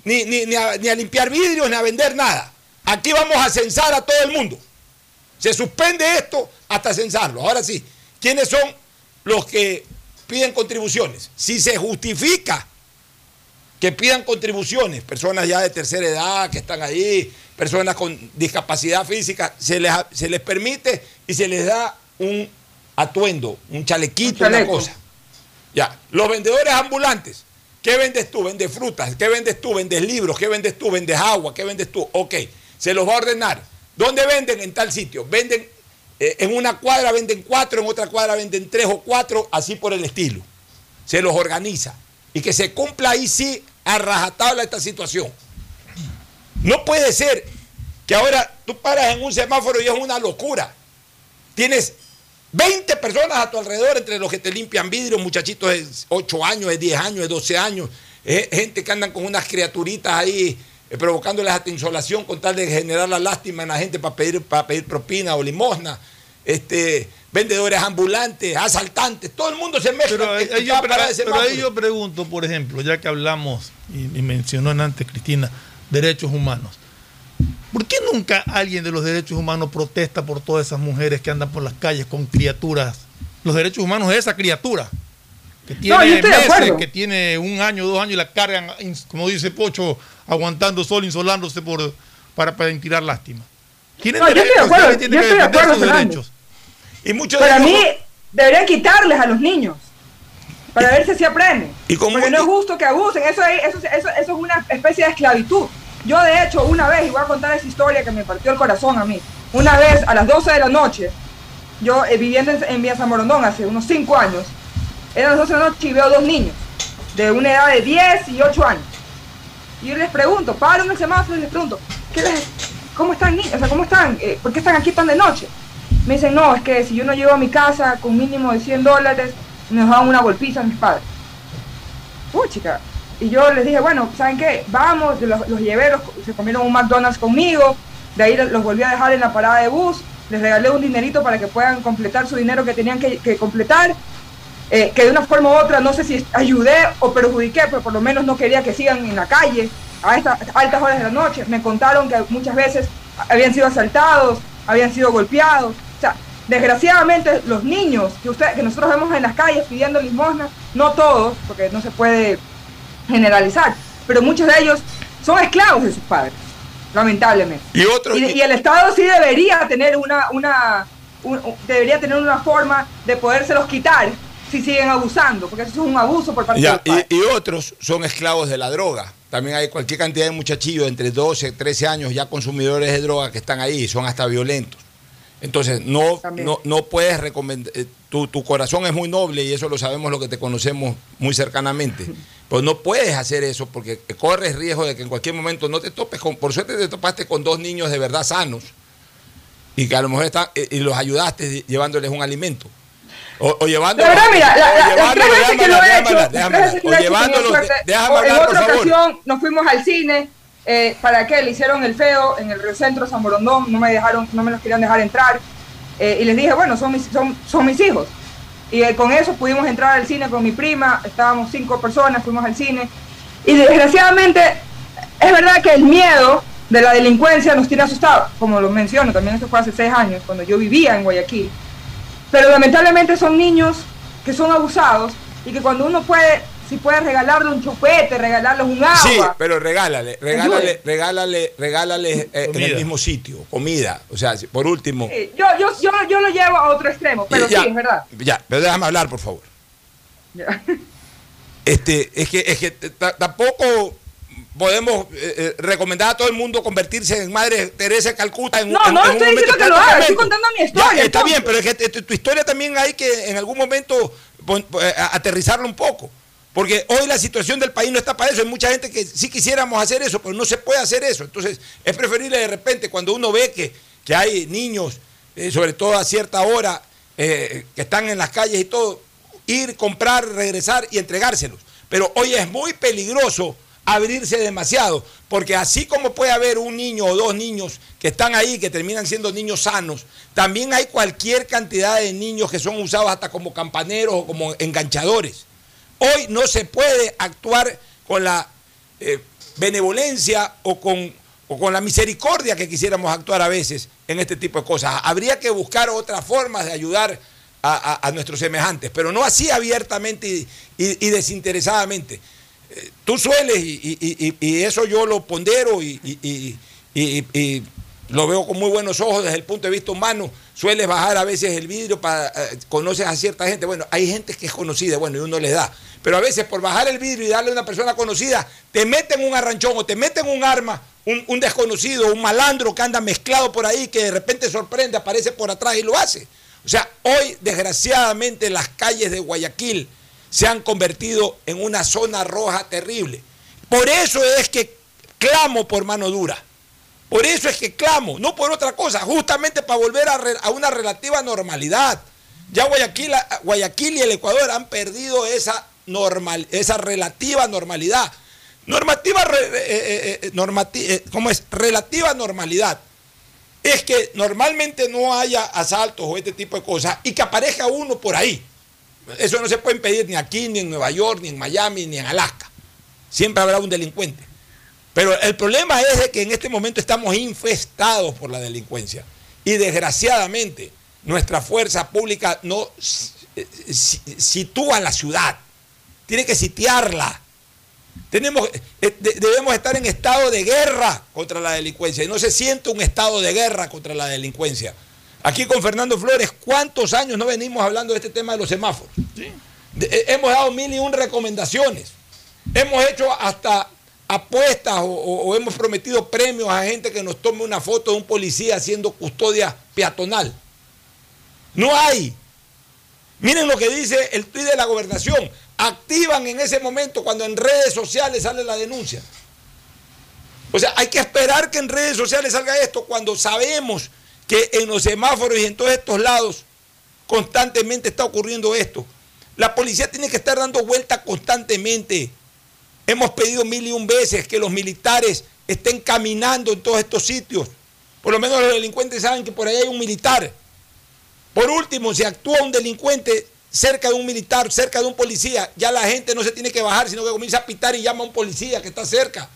ni, ni- ni a limpiar vidrios, ni a vender nada. Aquí vamos a censar a todo el mundo. Se suspende esto hasta censarlo. Ahora sí, ¿quiénes son los que piden contribuciones? Si se justifica que pidan contribuciones, personas ya de tercera edad que están ahí, personas con discapacidad física, se les, se les permite y se les da un atuendo, un chalequito, Un una cosa. Ya, los vendedores ambulantes, ¿qué vendes tú? ¿Vendes frutas? ¿Qué vendes tú? ¿Vendes libros? ¿Qué vendes tú? ¿Vendes agua? ¿Qué vendes tú? Ok, se los va a ordenar. ¿Dónde venden? En tal sitio. Venden eh, en una cuadra, venden cuatro, en otra cuadra venden tres o cuatro, así por el estilo. Se los organiza. Y que se cumpla ahí sí a rajatabla esta situación. No puede ser que ahora tú paras en un semáforo y es una locura. Tienes 20 personas a tu alrededor, entre los que te limpian vidrios, muchachitos de 8 años, de 10 años, de 12 años, eh, gente que andan con unas criaturitas ahí eh, provocándoles hasta insolación con tal de generar la lástima en la gente para pedir, para pedir propina o limosna. Este, vendedores ambulantes, asaltantes, todo el mundo se mezcla. Pero ahí, en ahí yo, pero- ahí yo pregunto, por ejemplo, ya que hablamos y, y mencionó en antes Cristina, derechos humanos. ¿Por qué nunca alguien de los derechos humanos protesta por todas esas mujeres que andan por las calles con criaturas? Los derechos humanos de esa criatura que tiene No, yo estoy de meses, acuerdo. que tiene un año, dos años y la cargan, como dice Pocho, aguantando sol, insolándose por, para, para tirar lástima. Tienen No, yo estoy de derechos, acuerdo, yo estoy de acuerdo, sus Fernando. derechos. Y muchos Para de mí, deberían quitarles a los niños. Para ver si así aprenden. Y como- Porque no es justo que abusen. Eso es, eso, es- eso, eso es una especie de esclavitud. Yo, de hecho, una vez, y voy a contar esa historia que me partió el corazón a mí. Una vez, a las 12 de la noche, yo eh, viviendo en, en Villa San Morondón hace unos 5 años, eran las 12 de la noche y veo dos niños de una edad de 10 y 8 años. Y yo les pregunto, paro en el semáforo y les pregunto, ¿qué les- ¿cómo están niños? O sea, ¿cómo están? Eh, ¿Por qué están aquí tan de noche? Me dicen, no, es que si yo no llego a mi casa con mínimo de 100 dólares, me dan una golpiza a mis padres. Uy, chica. Y yo les dije, bueno, ¿saben qué? Vamos, los, los llevé, los- se comieron un McDonald's conmigo, de ahí los volví a dejar en la parada de bus, les regalé un dinerito para que puedan completar su dinero que tenían que, que completar, eh, que de una forma u otra, no sé si ayudé o perjudiqué, pero por lo menos no quería que sigan en la calle a estas altas horas de la noche. Me contaron que muchas veces habían sido asaltados, habían sido golpeados. Desgraciadamente los niños que, usted, que nosotros vemos en las calles pidiendo limosna, no todos, porque no se puede generalizar, pero muchos de ellos son esclavos de sus padres, lamentablemente. Y otros. Y, y el Estado sí debería tener una, una un- un- debería tener una forma de podérselos quitar si siguen abusando, porque eso es un abuso por parte de Ya, los padres. y, y otros son esclavos de la droga. También hay cualquier cantidad de muchachillos entre 12, 13 años ya consumidores de droga que están ahí y son hasta violentos. Entonces, no, no, no puedes recomendar, eh, tu, tu corazón es muy noble y eso lo sabemos lo que te conocemos muy cercanamente, [laughs] pero no puedes hacer eso porque corres riesgo de que en cualquier momento no te topes con, por suerte te topaste con dos niños de verdad sanos y que a lo mejor están, eh, y los ayudaste llevándoles un alimento. O, o llevándolos, La verdad, mira, la- o la- las llevándolos, tres veces que lo déjame he hablar, hecho, déjame O hablar, en por otra favor. ocasión nos fuimos al cine, eh, ¿para qué? Le hicieron el feo en el Centro, San Borondón, no me dejaron, no me los querían dejar entrar. eh, y les dije, bueno, son mis, son, son mis hijos. Y eh, con eso pudimos entrar al cine con mi prima, estábamos cinco personas, fuimos al cine. Y desgraciadamente, es verdad que el miedo de la delincuencia nos tiene asustados, como lo menciono, también esto fue hace seis años, cuando yo vivía en Guayaquil. Pero lamentablemente son niños que son abusados y que cuando uno puede, si puede regalarle un chupete, regalarles un agua. Sí, pero regálale, regálale, regálale, regálale eh, en el mismo sitio, comida. O sea, por último. Sí, yo, yo, yo, yo lo llevo a otro extremo, pero ya, sí, es verdad. Ya, pero déjame hablar, por favor. Ya. Este, es que, es que tampoco podemos eh, eh, recomendar a todo el mundo convertirse en Madre Teresa de Calcuta en, No, en- no en un estoy diciendo que lo haga, estoy contando mi Ya, historia, está bien, pero es que tu, tu historia también hay que en algún momento eh, aterrizarla un poco. Porque hoy la situación del país no está para eso. Hay mucha gente que sí quisiéramos hacer eso, pero no se puede hacer eso. Entonces, es preferible de repente cuando uno ve que, que hay niños, eh, sobre todo a cierta hora, eh, que están en las calles y todo, ir, comprar, regresar y entregárselos. Pero hoy es muy peligroso abrirse demasiado, porque así como puede haber un niño o dos niños que están ahí, que terminan siendo niños sanos, también hay cualquier cantidad de niños que son usados hasta como campaneros o como enganchadores. Hoy no se puede actuar con la eh, benevolencia o con, o con la misericordia que quisiéramos actuar a veces en este tipo de cosas. Habría que buscar otras formas de ayudar a, a- nuestros semejantes, pero no así abiertamente y, y- desinteresadamente. Eh, Tú sueles, y, y- eso yo lo pondero y, lo veo con muy buenos ojos desde el punto de vista humano, sueles bajar a veces el vidrio para eh, conoces a cierta gente. Bueno, hay gente que es conocida, bueno, y uno les da. Pero a veces por bajar el vidrio y darle a una persona conocida, te meten un arranchón o te meten un arma, un, desconocido, un malandro que anda mezclado por ahí, que de repente sorprende, aparece por atrás y lo hace. O sea, hoy desgraciadamente las calles de Guayaquil se han convertido en una zona roja terrible. Por eso es que clamo por mano dura. Por eso es que clamo, no por otra cosa, justamente para volver a, a una relativa normalidad. Ya Guayaquil, Guayaquil y el Ecuador han perdido esa, normal, esa relativa normalidad. Normativa, eh, eh, eh, eh, ¿cómo es? Relativa normalidad. Es que normalmente no haya asaltos o este tipo de cosas y que aparezca uno por ahí. Eso no se puede impedir ni aquí, ni en Nueva York, ni en Miami, ni en Alaska. Siempre habrá un delincuente. Pero el problema es que en este momento estamos infestados por la delincuencia. Y desgraciadamente nuestra fuerza pública no si- sitúa la ciudad. Tiene que sitiarla. Tenemos, eh, de- debemos estar en estado de guerra contra la delincuencia. Y no se siente un estado de guerra contra la delincuencia. Aquí con Fernando Flores, ¿cuántos años no venimos hablando de este tema de los semáforos? De- eh, hemos dado mil y un recomendaciones. Hemos hecho hasta apuestas o, o- o hemos prometido premios a gente que nos tome una foto de un policía haciendo custodia peatonal. No hay. Miren lo que dice el tuit de la gobernación. Activan en ese momento cuando en redes sociales sale la denuncia. O sea, hay que esperar que en redes sociales salga esto cuando sabemos que en los semáforos y en todos estos lados constantemente está ocurriendo esto. La policía tiene que estar dando vueltas constantemente. Hemos pedido mil y un veces que los militares estén caminando en todos estos sitios. Por lo menos los delincuentes saben que por ahí hay un militar. Por último, si actúa un delincuente cerca de un militar, cerca de un policía, ya la gente no se tiene que bajar, sino que comienza a pitar y llama a un policía que está cerca.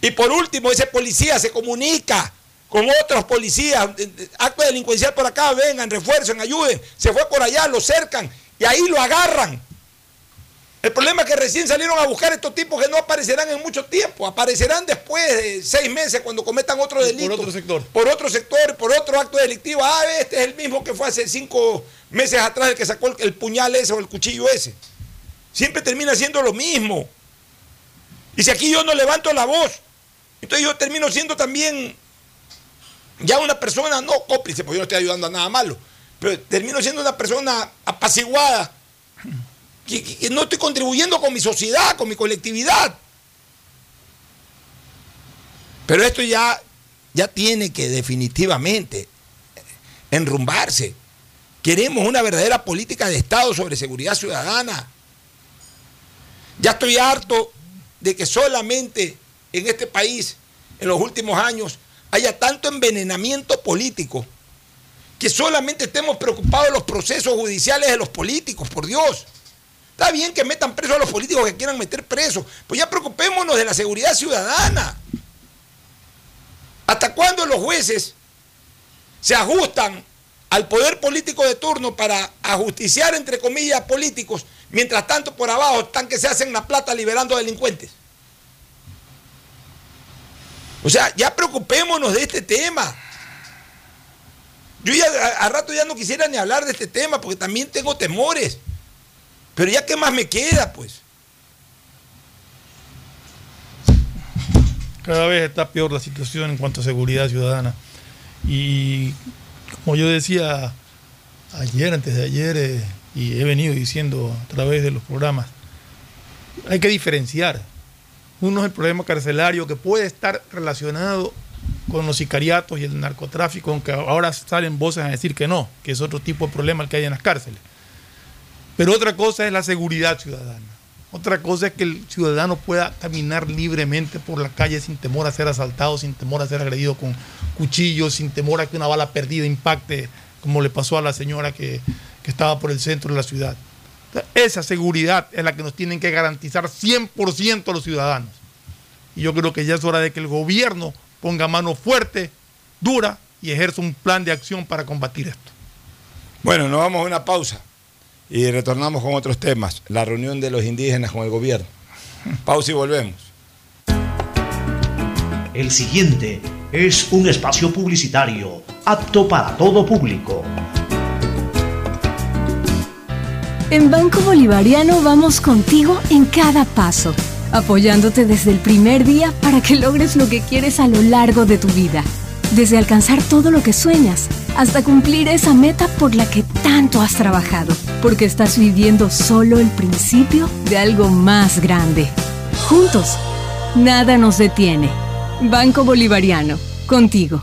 Y por último, ese policía se comunica con otros policías, eh, eh, acto delincuencial por acá, vengan, refuercen, ayuden. Se fue por allá, lo cercan y ahí lo agarran. El problema es que recién salieron a buscar estos tipos que no aparecerán en mucho tiempo, aparecerán después de seis meses cuando cometan otro delito. Por otro sector. Por otro sector, por otro acto delictivo. Ah, este es el mismo que fue hace cinco meses atrás el que sacó el, puñal ese o el cuchillo ese. Siempre termina siendo lo mismo. Y si aquí yo no levanto la voz, entonces yo termino siendo también ya una persona, no cómplice, porque yo no estoy ayudando a nada malo, pero termino siendo una persona apaciguada, que, que- que no estoy contribuyendo con mi sociedad, con mi colectividad. Pero esto ya, ya tiene que definitivamente enrumbarse. Queremos una verdadera política de Estado sobre seguridad ciudadana. Ya estoy harto de que solamente en este país, en los últimos años, haya tanto envenenamiento político, que solamente estemos preocupados de los procesos judiciales de los políticos, por Dios. Está bien que metan presos a los políticos que quieran meter presos, pues ya preocupémonos de la seguridad ciudadana. ¿Hasta cuándo los jueces se ajustan al poder político de turno para ajusticiar, entre comillas, políticos, mientras tanto por abajo están que se hacen la plata liberando delincuentes? O sea, ya preocupémonos de este tema. Yo ya a, rato ya no quisiera ni hablar de este tema porque también tengo temores. Pero ya qué más me queda, pues. Cada vez está peor la situación en cuanto a seguridad ciudadana. Y como yo decía ayer, antes de ayer, eh, y he venido diciendo a través de los programas, hay que diferenciar. Uno es el problema carcelario que puede estar relacionado con los sicariatos y el narcotráfico, aunque ahora salen voces a decir que no, que es otro tipo de problema el que hay en las cárceles. Pero otra cosa es la seguridad ciudadana. Otra cosa es que el ciudadano pueda caminar libremente por la calle sin temor a ser asaltado, sin temor a ser agredido con cuchillos, sin temor a que una bala perdida impacte, como le pasó a la señora que, que estaba por el centro de la ciudad. Esa seguridad es la que nos tienen que garantizar 100% los ciudadanos. Y yo creo que ya es hora de que el gobierno ponga mano fuerte, dura y ejerza un plan de acción para combatir esto. Bueno, nos vamos a una pausa y retornamos con otros temas. La reunión de los indígenas con el gobierno. Pausa y volvemos. El siguiente es un espacio publicitario apto para todo público. En Banco Bolivariano vamos contigo en cada paso, apoyándote desde el primer día para que logres lo que quieres a lo largo de tu vida. Desde alcanzar todo lo que sueñas hasta cumplir esa meta por la que tanto has trabajado, porque estás viviendo solo el principio de algo más grande. Juntos, nada nos detiene. Banco Bolivariano, contigo.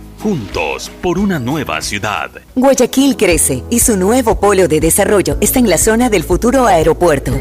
Juntos por una nueva ciudad. Guayaquil crece y su nuevo polo de desarrollo está en la zona del futuro aeropuerto.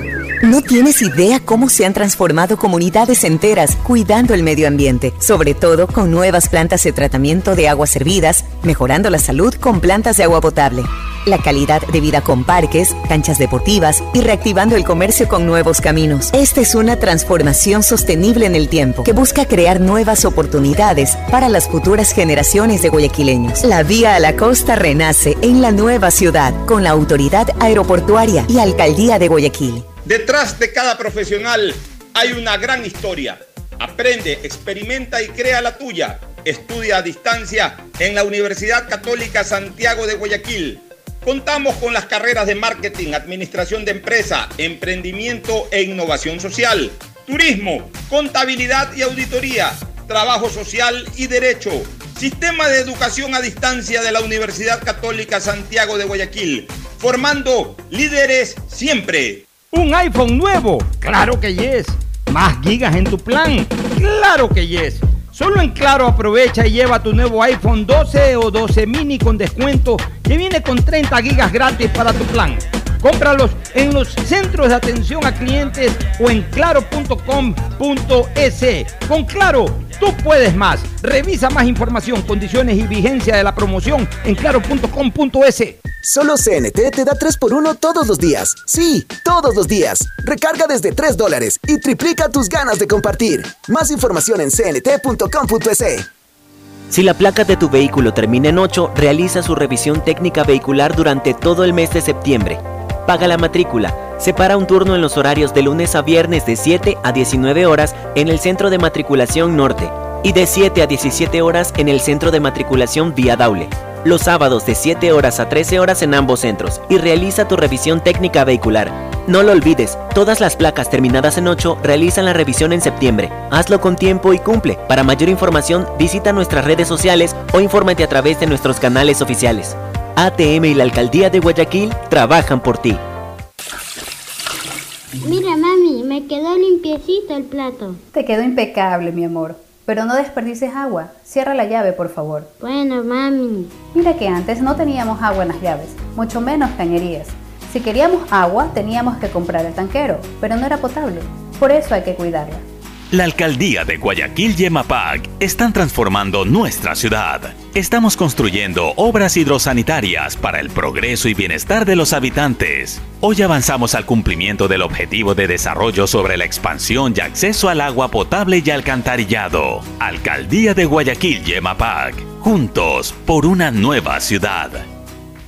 No tienes idea cómo se han transformado comunidades enteras cuidando el medio ambiente, sobre todo con nuevas plantas de tratamiento de aguas servidas, mejorando la salud con plantas de agua potable, la calidad de vida con parques, canchas deportivas y reactivando el comercio con nuevos caminos. Esta es una transformación sostenible en el tiempo que busca crear nuevas oportunidades para las futuras generaciones de guayaquileños. La vía a la costa renace en la nueva ciudad con la autoridad aeroportuaria y alcaldía de Guayaquil. Detrás de cada profesional hay una gran historia. Aprende, experimenta y crea la tuya. Estudia a distancia en la Universidad Católica Santiago de Guayaquil. Contamos con las carreras de marketing, administración de empresa, emprendimiento e innovación social, turismo, contabilidad y auditoría, trabajo social y derecho. Sistema de educación a distancia de la Universidad Católica Santiago de Guayaquil, formando líderes siempre. ¿Un iPhone nuevo? Claro que yes. ¿Más gigas en tu plan? Claro que yes. Solo en Claro aprovecha y lleva tu nuevo iPhone 12 o 12 mini con descuento que viene con 30 gigas gratis para tu plan. Cómpralos en los centros de atención a clientes o en claro.com.es. Con Claro, tú puedes más. Revisa más información, condiciones y vigencia de la promoción en claro.com.es. Solo CNT te da 3x1 todos los días. Sí, todos los días. Recarga desde 3 dólares y triplica tus ganas de compartir. Más información en cnt.com.es. Si la placa de tu vehículo termina en 8, realiza su revisión técnica vehicular durante todo el mes de septiembre. Paga la matrícula. Separa un turno en los horarios de lunes a viernes de 7 a 19 horas en el Centro de Matriculación Norte y de 7 a 17 horas en el Centro de Matriculación Vía Daule. Los sábados de 7 horas a 13 horas en ambos centros y realiza tu revisión técnica vehicular. No lo olvides, todas las placas terminadas en 8 realizan la revisión en septiembre. Hazlo con tiempo y cumple. Para mayor información, visita nuestras redes sociales o infórmate a través de nuestros canales oficiales. ATM y la Alcaldía de Guayaquil trabajan por ti. Mira, mami, me quedó limpiecito el plato. Te quedó impecable, mi amor. Pero no desperdices agua. Cierra la llave, por favor. Bueno, mami. Mira que antes no teníamos agua en las llaves, mucho menos cañerías. Si queríamos agua, teníamos que comprar el tanquero, pero no era potable. Por eso hay que cuidarla. La alcaldía de Guayaquil y EMAPAC están transformando nuestra ciudad. Estamos construyendo obras hidrosanitarias para el progreso y bienestar de los habitantes. Hoy avanzamos al cumplimiento del objetivo de desarrollo sobre la expansión y acceso al agua potable y alcantarillado. Alcaldía de Guayaquil y EMAPAC. Juntos por una nueva ciudad.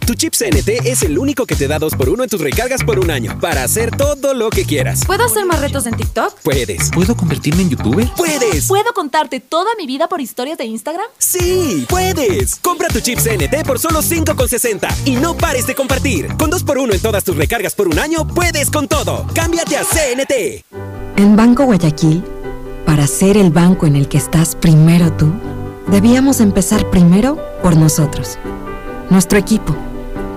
Tu chip CNT es el único que te da 2x1 en tus recargas por un año para hacer todo lo que quieras. ¿Puedo hacer más retos en TikTok? Puedes. ¿Puedo convertirme en youtuber? ¡Puedes! ¿Puedo contarte toda mi vida por historias de Instagram? ¡Sí! ¡Puedes! Compra tu chip CNT por solo 5,60 y no pares de compartir. Con 2x1 en todas tus recargas por un año, puedes con todo. ¡Cámbiate a CNT! En Banco Guayaquil, para ser el banco en el que estás primero tú, debíamos empezar primero por nosotros, nuestro equipo,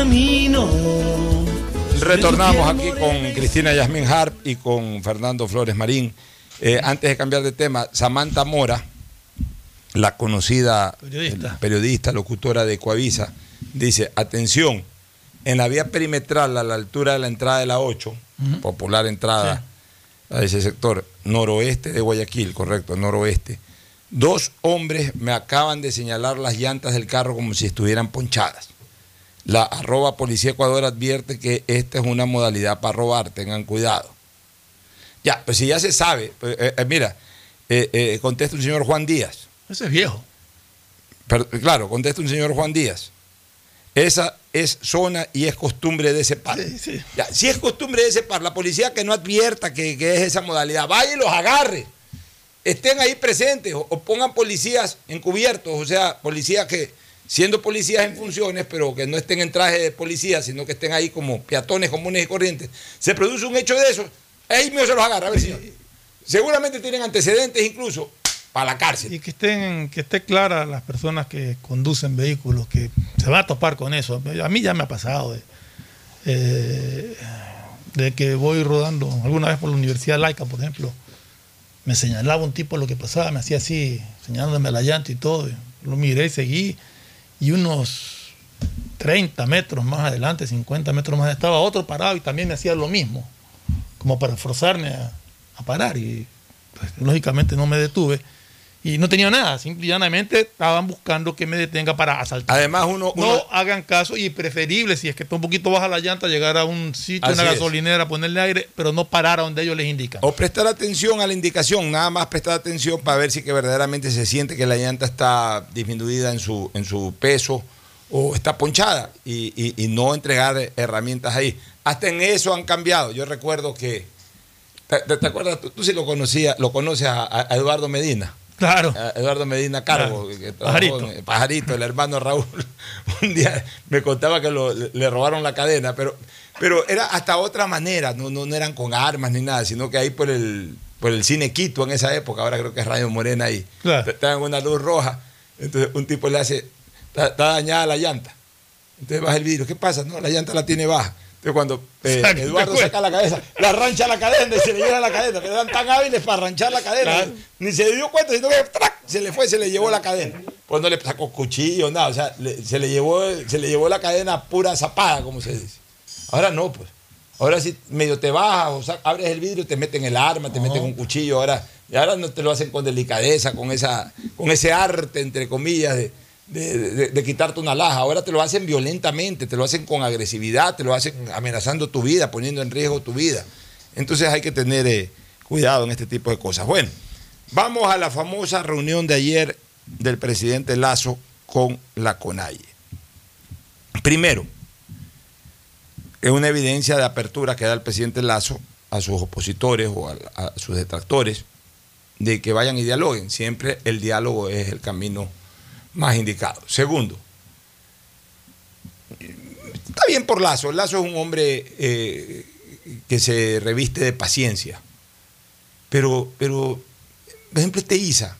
Camino. Retornamos aquí con Cristina Yasmin Harp y con Fernando Flores Marín. Eh, antes de cambiar de tema, Samantha Mora, la conocida Periodista. eh, periodista, locutora de Coavisa, dice, atención, en la vía perimetral a la altura de la entrada de la 8, Ujú. popular entrada a ese sector, noroeste de Guayaquil, correcto, noroeste, dos hombres me acaban de señalar las llantas del carro como si estuvieran ponchadas. La arroba Policía Ecuador advierte que esta es una modalidad para robar, tengan cuidado. Ya, pues si ya se sabe, pues, eh, eh, mira, eh, contesta un señor Juan Díaz. Ese es viejo. Pero, claro, contesta un señor Juan Díaz. Esa es zona y es costumbre de ese par. Ya, si es costumbre de ese par, la policía que no advierta que, que es esa modalidad, vaya y los agarre. Estén ahí presentes o, o pongan policías encubiertos, o sea, policías que, siendo policías en funciones, pero que no estén en traje de policía, sino que estén ahí como peatones comunes y corrientes. Se produce un hecho de eso, ahí mismo se los agarra, a ver. Seguramente tienen antecedentes incluso para la cárcel. Y que estén, que esté clara las personas que conducen vehículos, que se va a topar con eso. A mí ya me ha pasado de, eh, de que voy rodando alguna vez por la Universidad Laica, por ejemplo. Me señalaba un tipo lo que pasaba, me hacía así, señalándome la llanta y todo. Lo miré y seguí. Y unos 30 metros más adelante, 50 metros más, estaba otro parado y también me hacía lo mismo, como para forzarme a, parar. Y pues, lógicamente no me detuve. Y no tenía nada, simple y llanamente estaban buscando que me detenga para asaltar. Además, uno. No hagan caso y preferible, si es que está un poquito baja la llanta, llegar a un sitio, Así una es. gasolinera, ponerle aire, pero no parar a donde ellos les indican. O prestar atención a la indicación, nada más prestar atención para ver si que verdaderamente se siente que la llanta está disminuida en su, en su peso o está ponchada y, y- y no entregar herramientas ahí. Hasta en eso han cambiado. Yo recuerdo que, ¿te, te- te acuerdas? Tú, tú sí lo conocías, lo conoces a, a Eduardo Medina. Claro. Eduardo Medina Cargo, Claro. que trabajó Pajarito. en- Pajarito, el hermano Raúl. [laughs] Un día me contaba que lo- le, robaron la cadena, pero, pero era hasta otra manera, no, no, no eran con armas ni nada, sino que ahí por el, por el cine Quito en esa época, ahora creo que es Radio Morena ahí, Claro. estaban en una luz roja, entonces un tipo le hace, está, está dañada la llanta. Entonces baja el vidrio. ¿Qué pasa? No, la llanta la tiene baja. Entonces cuando eh, Eduardo saca la cadena, le arrancha la cadena y se le lleva la cadena. Pero eran tan hábiles para arranchar la cadena. Claro. Ni se dio cuenta, sino que ¡trac! se le fue, se le llevó la cadena. Pues no le sacó cuchillo, nada. O sea, le- se, le llevó, se le llevó la cadena pura zapada, como se dice. Ahora no, pues. Ahora sí medio te bajas o sa- abres el vidrio, te meten el arma, te meten un cuchillo. Ahora, y ahora no te lo hacen con delicadeza, con, esa, con ese arte, entre comillas, de, de- quitarte una laja. Ahora te lo hacen violentamente, te lo hacen con agresividad, te lo hacen amenazando tu vida, poniendo en riesgo tu vida. Entonces hay que tener eh, cuidado en este tipo de cosas. Bueno, vamos a la famosa reunión de ayer del presidente Lazo con la CONAIE. Primero, es una evidencia de apertura que da el presidente Lazo a sus opositores o a, a sus detractores de que vayan y dialoguen. Siempre el diálogo es el camino más indicado. Segundo, está bien por Lazo. Lazo es un hombre eh, que se reviste de paciencia. Pero, pero, por ejemplo, este Isa,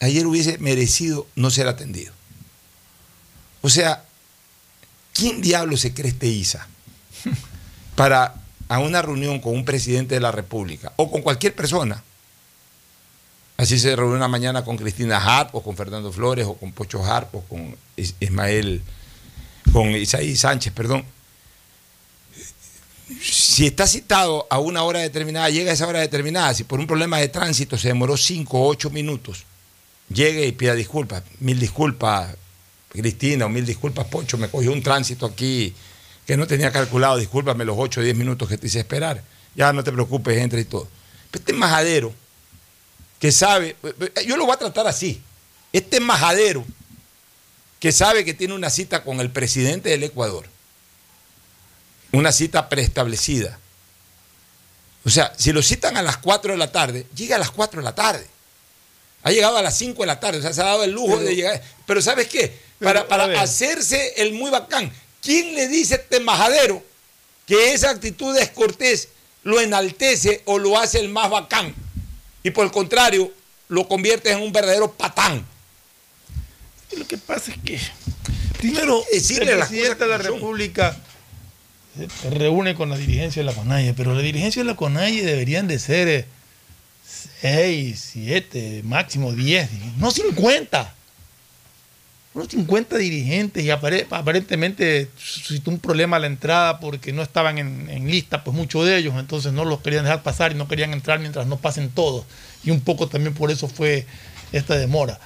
ayer hubiese merecido no ser atendido. O sea, ¿quién diablo se cree este Isa? Para a una reunión con un presidente de la República o con cualquier persona. Así se reunió una mañana con Cristina Hart o con Fernando Flores o con Pocho Hart o con Is- Ismael, con Isaí Sánchez, perdón. Si está citado a una hora determinada, llega a esa hora determinada. Si por un problema de tránsito se demoró cinco o ocho minutos, llegue y pida disculpas. Mil disculpas, Cristina, o mil disculpas, Pocho. Me cogió un tránsito aquí que no tenía calculado. Discúlpame los ocho o diez minutos que te hice esperar. Ya no te preocupes, entra y todo. Pero este majadero que sabe, yo lo voy a tratar así. Este majadero que sabe que tiene una cita con el presidente del Ecuador, una cita preestablecida. O sea, si lo citan a las 4 de la tarde, llega a las 4 de la tarde. Ha llegado a las 5 de la tarde, o sea, se ha dado el lujo de llegar. Pero ¿sabes qué? Para, para hacerse el muy bacán, ¿quién le dice a este majadero que esa actitud descortés lo enaltece o lo hace el más bacán? Y por el contrario, lo convierte en un verdadero patán. Lo que pasa es que, primero, decirle el presidente de la República se reúne con la dirigencia de la CONAIE, pero la dirigencia de la CONAIE deberían de ser eh, 6, 7, máximo 10, no 50. Unos 50 dirigentes y apare- aparentemente suscitó un problema a la entrada porque no estaban en, en lista, pues muchos de ellos, entonces no los querían dejar pasar y no querían entrar mientras no pasen todos. Y un poco también por eso fue esta demora.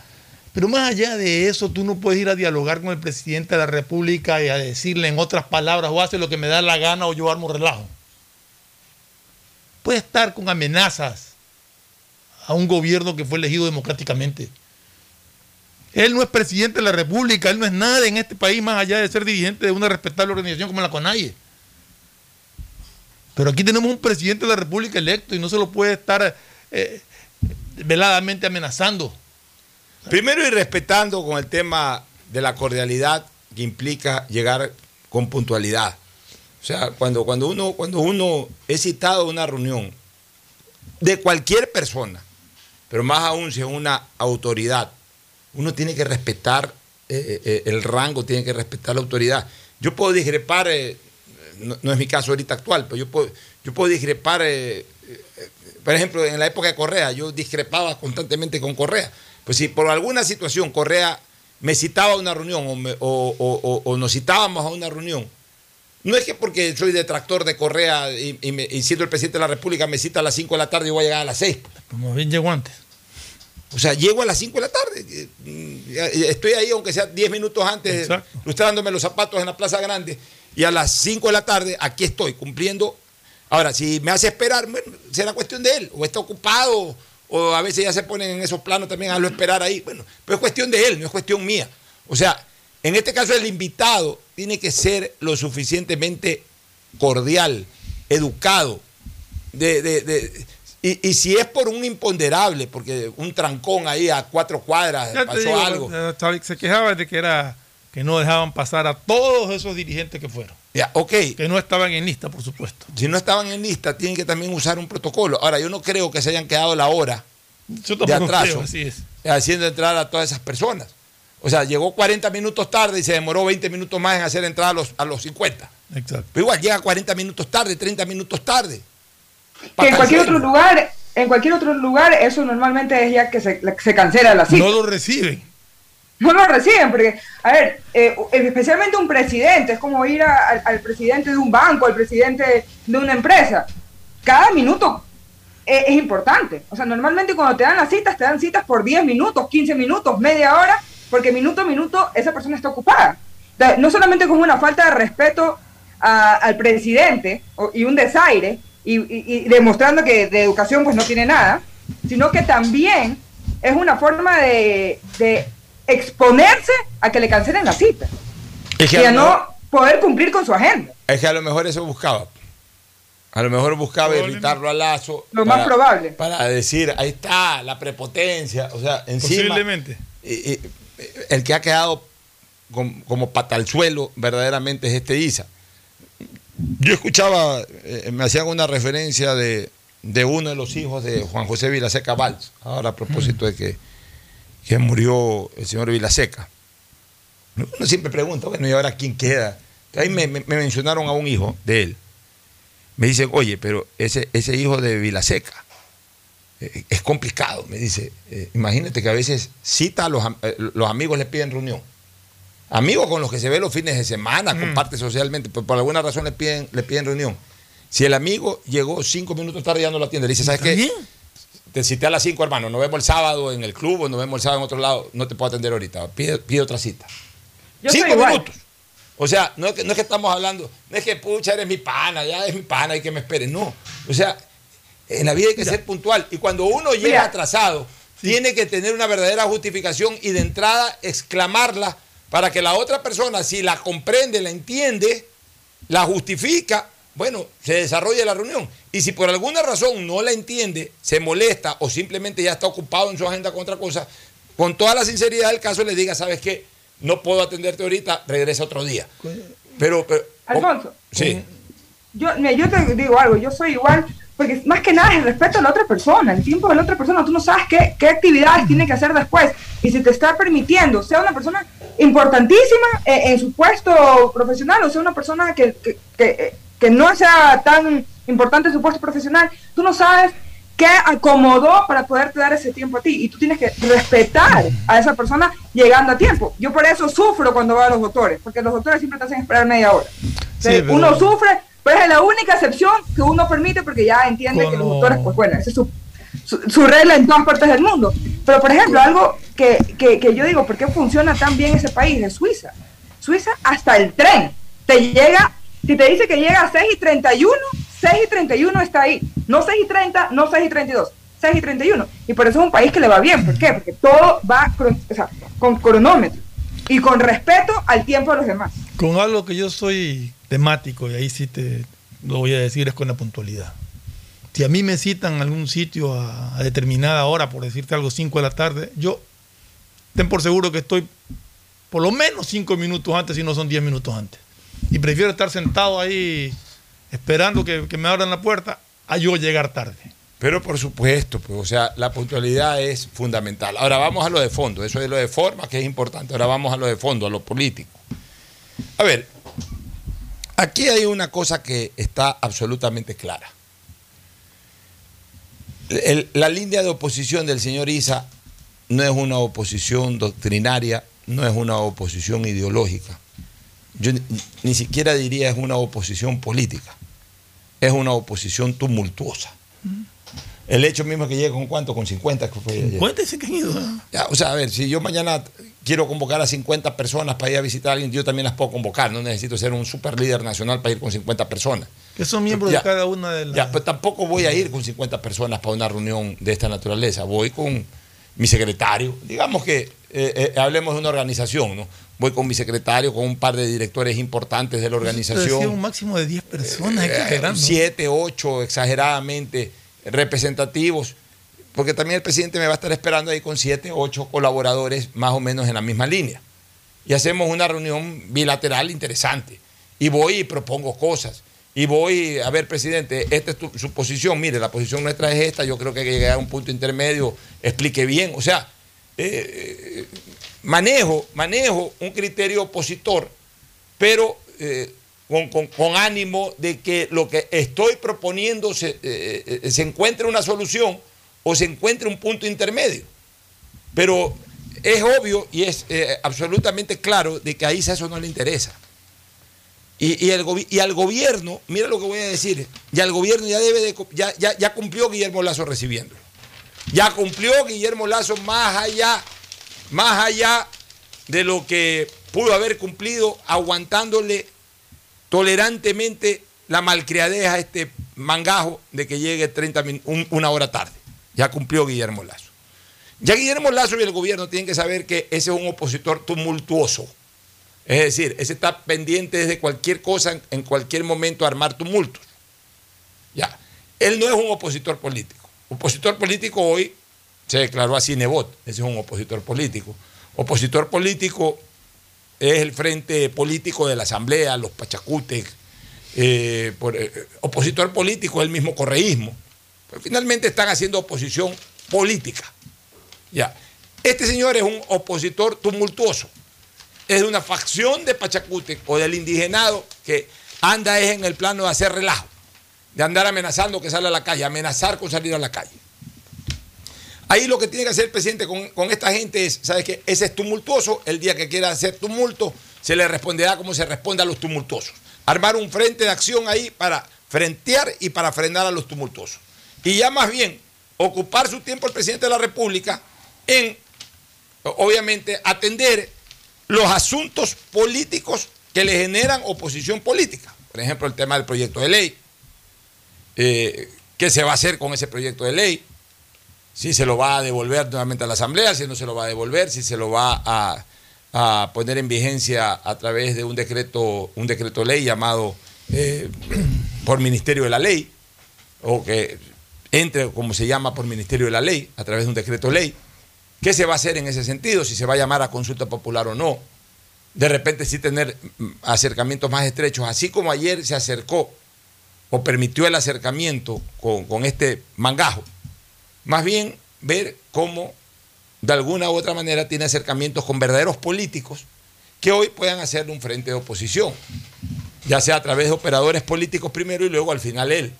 Pero más allá de eso, tú no puedes ir a dialogar con el presidente de la República y a decirle en otras palabras, o hace lo que me da la gana o yo armo relajo. Puede estar con amenazas a un gobierno que fue elegido democráticamente. Él no es presidente de la República, él no es nada en este país más allá de ser dirigente de una respetable organización como la CONAIE. Pero aquí tenemos un presidente de la República electo y no se lo puede estar eh, veladamente amenazando. Primero y respetando con el tema de la cordialidad que implica llegar con puntualidad. O sea, cuando, cuando, uno, cuando uno es citado a una reunión de cualquier persona, pero más aún si es una autoridad, uno tiene que respetar eh, eh, el rango, tiene que respetar la autoridad. Yo puedo discrepar, eh, no, es mi caso ahorita actual, pero yo puedo, yo puedo discrepar, eh, eh, por ejemplo, en la época de Correa, yo discrepaba constantemente con Correa. Pues si por alguna situación Correa me citaba a una reunión o, nos citábamos a una reunión, no es que porque soy detractor de Correa y, me- y siendo el presidente de la República me cita a las 5 de la tarde y voy a llegar a las 6. Como bien llegó antes. O sea, llego a las 5 de la tarde. eh, mm, Estoy ahí, aunque sea 10 minutos antes, Exacto. lustrándome los zapatos en la Plaza Grande. Y a las 5 de la tarde, aquí estoy, cumpliendo. Ahora, si me hace esperar, bueno, será cuestión de él. O está ocupado, o a veces ya se ponen en esos planos también a lo esperar ahí. Bueno, pero es cuestión de él, no es cuestión mía. O sea, en este caso el invitado tiene que ser lo suficientemente cordial, educado, de, de- de- y, y si es por un imponderable, porque un trancón ahí a cuatro cuadras Ya pasó digo, algo. eh, se quejaba de que era que no dejaban pasar a todos esos dirigentes que fueron. Ya, ok. Que no estaban en lista, por supuesto. Si no estaban en lista, tienen que también usar un protocolo. Ahora, yo no creo que se hayan quedado la hora Yo de atraso creo, así es. haciendo entrar a todas esas personas. O sea, llegó 40 minutos tarde y se demoró 20 minutos más en hacer entrada a los, a los 50. Exacto. Pero igual llega 40 minutos tarde, 30 minutos tarde. Que en cualquier otro lugar, en cualquier otro lugar, eso normalmente es ya que se, se cancela la cita. No lo reciben. No lo reciben, porque, a ver, eh, especialmente un presidente, es como ir a- al, al presidente de un banco, al presidente de una empresa. Cada minuto es, es importante. O sea, normalmente cuando te dan las citas, te dan citas por 10 minutos, 15 minutos, media hora, porque minuto a minuto esa persona está ocupada. No solamente como una falta de respeto a- al presidente y un desaire, y, y- y demostrando que de educación pues no tiene nada, sino que también es una forma de, de exponerse a que le cancelen la cita Es que y a no poder cumplir con su agenda. Es que a lo mejor eso buscaba. A lo mejor buscaba irritarlo a Lazo. Lo más probable. Para decir, ahí está, la prepotencia. O sea, encima. Posiblemente. y- y- el que ha quedado com- como pata al suelo verdaderamente es este Isa. Yo escuchaba, eh, me hacían una referencia de, de uno de los hijos de Juan José Vilaseca Valls, ahora a propósito de que, que murió el señor Vilaseca. Uno siempre pregunta, bueno, ¿y ahora quién queda? Ahí me, me- me mencionaron a un hijo de él. Me dicen, oye, pero ese, ese hijo de Vilaseca eh, es complicado, me dice. Eh, imagínate que a veces cita a los, los amigos le piden reunión. Amigos con los que se ve los fines de semana, comparte socialmente, pero por alguna razón le piden, le piden reunión. Si el amigo llegó cinco minutos tarde ya no lo atiende, le dice, ¿sabes qué? Te cité a las cinco, hermano, nos vemos el sábado en el club o nos vemos el sábado en otro lado, no te puedo atender ahorita, pide, pide otra cita. Yo cinco minutos. O sea, no es, que, no es que estamos hablando, no es que pucha, eres mi pana, ya es mi pana y que me espere. No. O sea, en la vida hay que ser puntual. Y cuando uno llega Mira. atrasado, tiene que tener una verdadera justificación y de entrada exclamarla para que la otra persona, si la comprende, la entiende, la justifica, bueno, se desarrolla la reunión. Y si por alguna razón no la entiende, se molesta o simplemente ya está ocupado en su agenda con otra cosa, con toda la sinceridad del caso le diga, ¿sabes qué? No puedo atenderte ahorita, regresa otro día. Pero, pero Alfonso, sí. yo, mira, yo te digo algo, yo soy igual, porque más que nada es el respeto a la otra persona, el tiempo de la otra persona, tú no sabes qué, qué actividades tiene que hacer después, y si te está permitiendo, sea una persona importantísima eh, en su puesto profesional, o sea una persona que, que, que, que no sea tan importante en su puesto profesional, tú no sabes qué acomodó para poderte dar ese tiempo a ti, y tú tienes que respetar a esa persona llegando a tiempo. Yo por eso sufro cuando voy a los doctores, porque los doctores siempre te hacen esperar media hora. Entonces, pero- Uno sufre, pero es la única excepción que uno permite porque ya entiende que los doctores, pues bueno, esa es su, su, su regla en todas partes del mundo. Pero por ejemplo, algo que, que, que yo digo, ¿por qué funciona tan bien ese país? Es Suiza. Suiza hasta el tren. Te llega, si te dice que llega a 6 y 31, 6 y 31 está ahí. No 6 y 30, no 6 y 32. 6 y 31. Y por eso es un país que le va bien. ¿Por qué? Porque todo va o sea, con cronómetro y con respeto al tiempo de los demás. Con algo que yo soy temático, y ahí sí te lo voy a decir, es con la puntualidad. Si a mí me citan a algún sitio a, determinada hora, por decirte algo, 5 de la tarde, yo ten por seguro que estoy por lo menos 5 minutos antes, si no son 10 minutos antes. Y prefiero estar sentado ahí esperando que, que me abran la puerta a yo llegar tarde. Pero por supuesto, pues, o sea, la puntualidad es fundamental. Ahora vamos a lo de fondo, eso es lo de forma que es importante. Ahora vamos a lo de fondo, a lo político. A ver, aquí hay una cosa que está absolutamente clara. La línea de oposición del señor Isa no es una oposición doctrinaria, no es una oposición ideológica. Yo ni, ni siquiera diría es una oposición política, es una oposición tumultuosa. El hecho mismo que llegue con cuánto, con 50 que fue ayer. Cuéntese que han ido. ¿eh? Ya, o sea, a ver, si yo mañana quiero convocar a 50 personas para ir a visitar a alguien, yo también las puedo convocar. No necesito ser un super líder nacional para ir con 50 personas. Que son miembros Ya. de cada una de las... Ya, pero tampoco voy a ir con 50 personas para una reunión de esta naturaleza. Voy con mi secretario. Digamos que eh, eh, hablemos de una organización, ¿no? Voy con mi secretario, con un par de directores importantes de la Te decía organización. un máximo de 10 personas, Eh, exagerando. siete, ocho exageradamente representativos, porque también el presidente me va a estar esperando ahí con siete, ocho colaboradores más o menos en la misma línea. Y hacemos una reunión bilateral interesante. Y voy y propongo cosas. Y voy, a ver, presidente, esta es tu- su posición. Mire, la posición nuestra es esta. Yo creo que hay que llegar a un punto intermedio, explique bien. O sea, eh, manejo, manejo un criterio opositor, pero eh, con, ánimo de que lo que estoy proponiendo se, eh, eh, se encuentre una solución o se encuentre un punto intermedio. Pero es obvio y es eh, absolutamente claro de que a Isa eso no le interesa. Y, y el y al gobierno, mira lo que voy a decir, y al gobierno ya debe de, ya, ya, ya cumplió Guillermo Lazo recibiéndolo. Ya cumplió Guillermo Lazo más allá, más allá de lo que pudo haber cumplido aguantándole tolerantemente la malcriadez a este mangajo de que llegue 30 min- un- una hora tarde. Ya cumplió Guillermo Lazo. Ya Guillermo Lazo y el gobierno tienen que saber que ese es un opositor tumultuoso. Es decir, ese está pendiente desde cualquier cosa, en, cualquier momento, a armar tumultos. Ya. Él no es un opositor político. Opositor político hoy se declaró así Nebot. Ese es un opositor político. Opositor político es el frente político de la Asamblea, los Pachacutes. eh, eh, opositor político es el mismo correísmo. Pero finalmente están haciendo oposición política. Ya. Este señor es un opositor tumultuoso. Es de una facción de Pachacute o del indigenado que anda en el plano de hacer relajo, de andar amenazando que sale a la calle, amenazar con salir a la calle. Ahí lo que tiene que hacer el presidente con, esta gente es, ¿sabes qué? Ese es tumultuoso, el día que quiera hacer tumulto, se le responderá como se responde a los tumultuosos. Armar un frente de acción ahí para frentear y para frenar a los tumultuosos. Y ya más bien, ocupar su tiempo el presidente de la República en, obviamente, atender los asuntos políticos que le generan oposición política. Por ejemplo, el tema del proyecto de ley. Eh, ¿Qué se va a hacer con ese proyecto de ley? Si se lo va a devolver nuevamente a la Asamblea, si no se lo va a devolver, si se lo va a, a poner en vigencia a través de un decreto, un decreto ley llamado eh, [clears throat] por Ministerio de la Ley, o que entre, como se llama, por Ministerio de la Ley, a través de un decreto ley. ¿Qué se va a hacer en ese sentido? Si se va a llamar a consulta popular o no. De repente sí tener mm, acercamientos más estrechos, así como ayer se acercó o permitió el acercamiento con, con este mangajo. Más bien ver cómo de alguna u otra manera tiene acercamientos con verdaderos políticos que hoy puedan hacer un frente de oposición, ya sea a través de operadores políticos primero y luego al final él,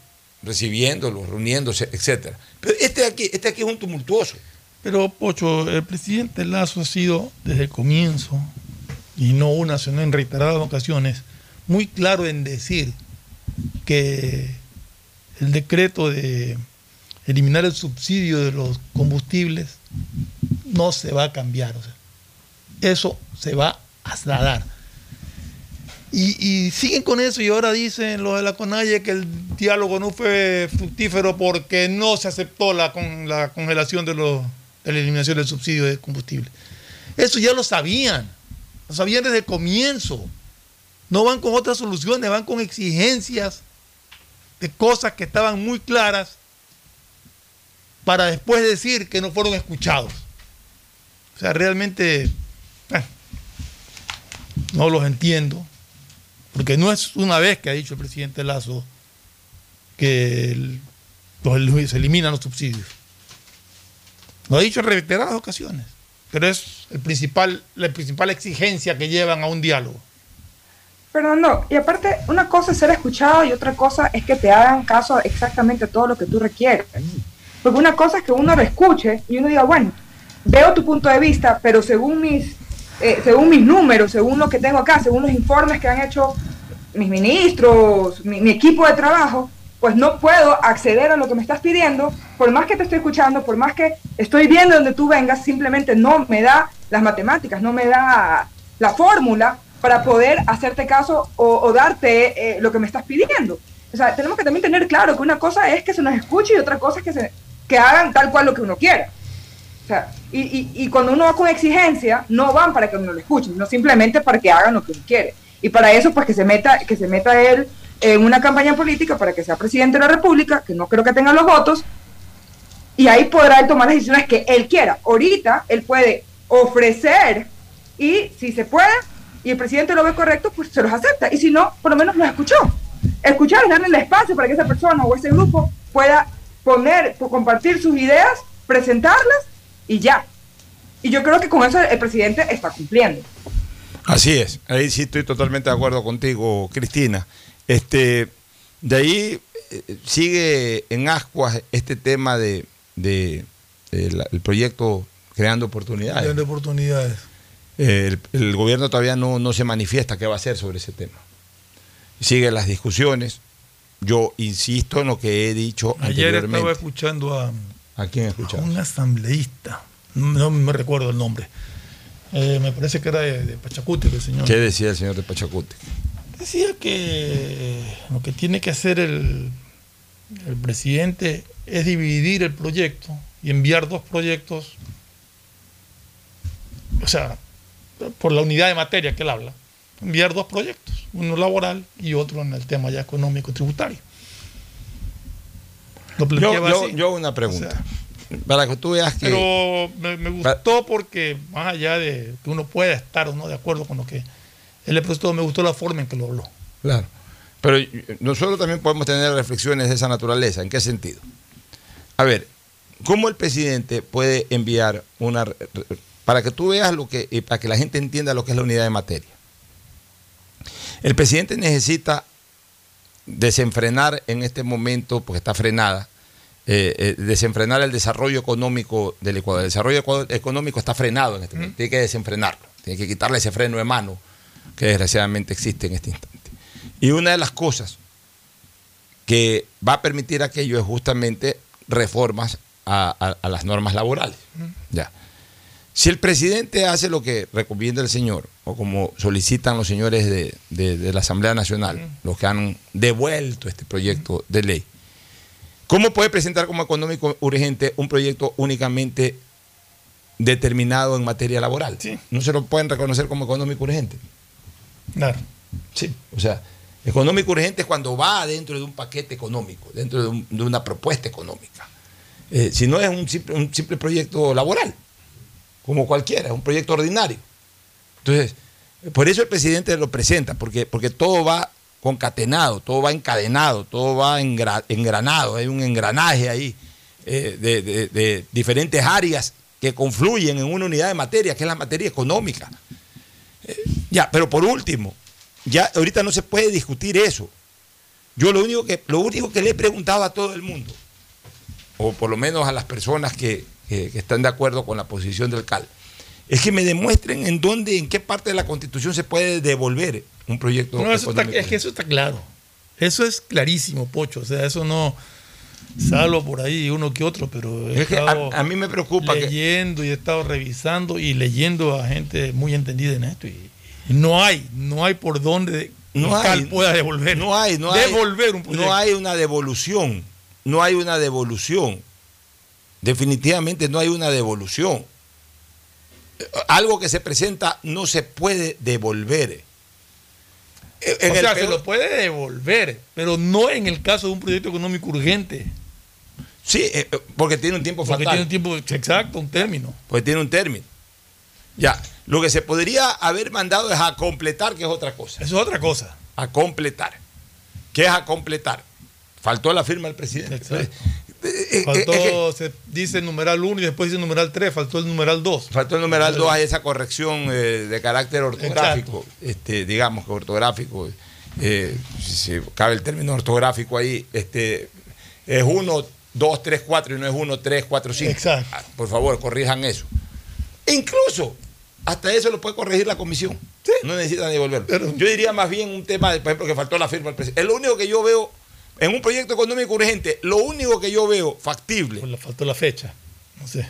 recibiéndolos, reuniéndose, etcétera. Pero este aquí, este aquí es un tumultuoso. Pero, Pocho, el presidente Lazo ha sido desde el comienzo, y no una, sino en reiteradas ocasiones, muy claro en decir que el decreto de eliminar el subsidio de los combustibles no se va a cambiar. eso se va a dar. Y, siguen con eso y ahora dicen los de la CONAIE que el diálogo no fue fructífero porque no se aceptó la, con, la congelación de, de la eliminación del subsidio de combustible. Eso ya lo sabían, lo sabían desde el comienzo. No van con otras soluciones, van con exigencias de cosas que estaban muy claras para después decir que no fueron escuchados. O sea, realmente eh, no los entiendo, porque no es una vez que ha dicho el presidente Lazo que se eliminan los subsidios. Lo ha dicho en reiteradas ocasiones, pero es la principal exigencia que llevan a un diálogo. Fernando, y aparte, una cosa es ser escuchado y otra cosa es que te hagan caso a todo lo que tú requieres. Porque una cosa es que uno lo escuche y uno diga, bueno, veo tu punto de vista, pero según mis, eh, según mis números, según lo que tengo acá, según los informes que han hecho mis ministros, mi, equipo de trabajo, pues no puedo acceder a lo que me estás pidiendo, por más que te estoy escuchando, por más que estoy viendo donde tú vengas, simplemente no me da las matemáticas, no me da la fórmula para poder hacerte caso o, o darte eh, lo que me estás pidiendo. O sea, tenemos que también tener claro que una cosa es que se nos escuche y otra cosa es que, se, que hagan tal cual lo que uno quiera. Y, y, y cuando uno va con exigencia, no van para que uno lo escuche, sino simplemente para que hagan lo que uno quiere. Y para eso, pues que se meta, que se meta él en una campaña política para que sea presidente de la República, que no creo que tenga los votos, y ahí podrá él tomar las decisiones que él quiera. Ahorita él puede ofrecer y si se puede y el presidente lo ve correcto, pues se los acepta. Y si no, por lo menos los escuchó. Escuchar es darle el espacio para que esa persona o ese grupo pueda poner, compartir sus ideas, presentarlas y ya. Y yo creo que con eso el presidente está cumpliendo. Así es, ahí sí estoy totalmente de acuerdo contigo, Cristina. Este, de ahí eh, sigue en ascuas este tema de, de- del- el proyecto Creando Oportunidades. Creando oportunidades. Eh, el, el gobierno todavía no, no se manifiesta qué va a hacer sobre ese tema. Siguen las discusiones. Yo insisto en lo que he dicho Ayer anteriormente. estaba escuchando a, ¿A quién a escuchamos? un asambleísta, no me recuerdo el nombre. Eh, me parece que era de, de el señor. ¿Qué decía el señor de Pachacuti? Decía que lo que tiene que hacer el, el presidente es dividir el proyecto y enviar dos proyectos, o sea, por la unidad de materia que él habla, enviar dos proyectos, uno laboral y otro en el tema ya económico tributario. Lo Yo, yo, una pregunta. para que tú veas que. Pero me, me gustó porque, más allá de que uno pueda estar o no de acuerdo con lo que él le me gustó la forma en que lo habló. Claro. Pero nosotros también podemos tener reflexiones de esa naturaleza. ¿En qué sentido? A ver, ¿cómo el presidente puede enviar una... Para que tú veas lo que... y para que la gente entienda lo que es la unidad de materia. El presidente necesita desenfrenar en este momento, porque está frenada, eh, eh, desenfrenar el desarrollo económico del Ecuador. El desarrollo económico está frenado en este momento. Tiene que desenfrenarlo. Tiene que quitarle ese freno de mano que desgraciadamente existe en este instante. Y una de las cosas que va a permitir aquello es justamente reformas a, a- a las normas laborales. Ya. Si el presidente hace lo que recomienda el señor, o como solicitan los señores de, de- de la Asamblea Nacional, los que han devuelto este proyecto de ley, ¿cómo puede presentar como económico urgente un proyecto únicamente determinado en materia laboral? No se lo pueden reconocer como económico urgente. Claro. Sí, o sea, económico urgente es cuando va dentro de un paquete económico, dentro de, un- de una propuesta económica. Eh, si no es un simple, un simple proyecto laboral, como cualquiera, es un proyecto ordinario. Entonces, por eso el presidente lo presenta, porque, porque todo va concatenado, todo va encadenado, todo va engra- engranado, hay un engranaje ahí eh, de diferentes áreas que confluyen en una unidad de materia, que es la materia económica. Eh, ya, pero por último, ya ahorita no se puede discutir eso. Yo lo único que, lo único que le he preguntado a todo el mundo, o por lo menos a las personas que, que- que están de acuerdo con la posición del CAL, es que me demuestren en dónde, en qué parte de la Constitución se puede devolver un proyecto. No, eso está- es que eso está claro. Eso es clarísimo, Pocho. O sea, eso no. Salvo por ahí uno que otro, pero he Es que a- estado a mí me preocupa que- leyendo y he estado revisando y leyendo a gente muy entendida en esto y, y no hay, no hay por dónde No el CAL hay, pueda devolver. No hay, no hay. devolver un proyecto. No hay una devolución. No hay una devolución. Definitivamente no hay una devolución. Algo que se presenta no se puede devolver. En o sea, se lo puede devolver, pero no en el caso de un proyecto económico urgente. Sí, eh, eh, porque tiene un tiempo Porque fatal. tiene un tiempo exacto, un término. Porque tiene un término. Ya, lo que se podría haber mandado es a completar, que es otra cosa. Eso es otra cosa. A completar. ¿Qué es a completar? Faltó la firma del presidente. Exacto. Eh, Faltó, es que- se dice el numeral 1 y después dice el numeral 3, faltó el numeral 2. Faltó el numeral 2 a esa corrección eh, de carácter ortográfico, este, digamos que ortográfico, eh, si, cabe el término ortográfico ahí, este, es 1, 2, 3, 4 y no es 1, 3, 4, 5. Exacto. Por favor, corrijan eso. E incluso, hasta eso lo puede corregir la comisión. No necesitan devolverlo. Yo diría más bien un tema, de, por ejemplo, que faltó la firma del presidente. Es lo único que yo veo en un proyecto económico urgente, lo único que yo veo factible. Pues le faltó la fecha. No sé.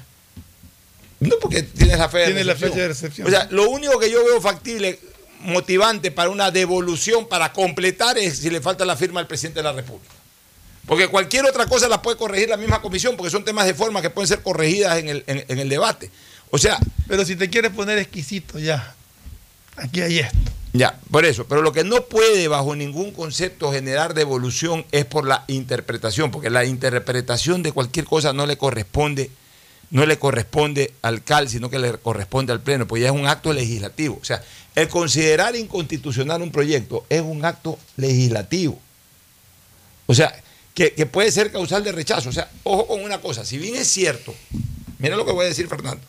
No, porque tienes la fecha Tiene de la recepción. fecha de recepción. O sea, lo único que yo veo factible, motivante para una devolución, para completar, es si le falta la firma al presidente de la República. Porque cualquier otra cosa la puede corregir la misma comisión, porque son temas de forma que pueden ser corregidas en el, en- en el debate. O sea, Pero si te quieres poner exquisito, ya. Aquí hay esto. Ya, por eso. Pero lo que no puede bajo ningún concepto generar devolución es por la interpretación, porque la interpretación de cualquier cosa no le corresponde, no le corresponde al CAL, sino que le corresponde al Pleno, porque ya es un acto legislativo. O sea, el considerar inconstitucional un proyecto es un acto legislativo. O sea, que, que puede ser causal de rechazo. O sea, ojo con una cosa, si bien es cierto, mira lo que voy a decir Fernando,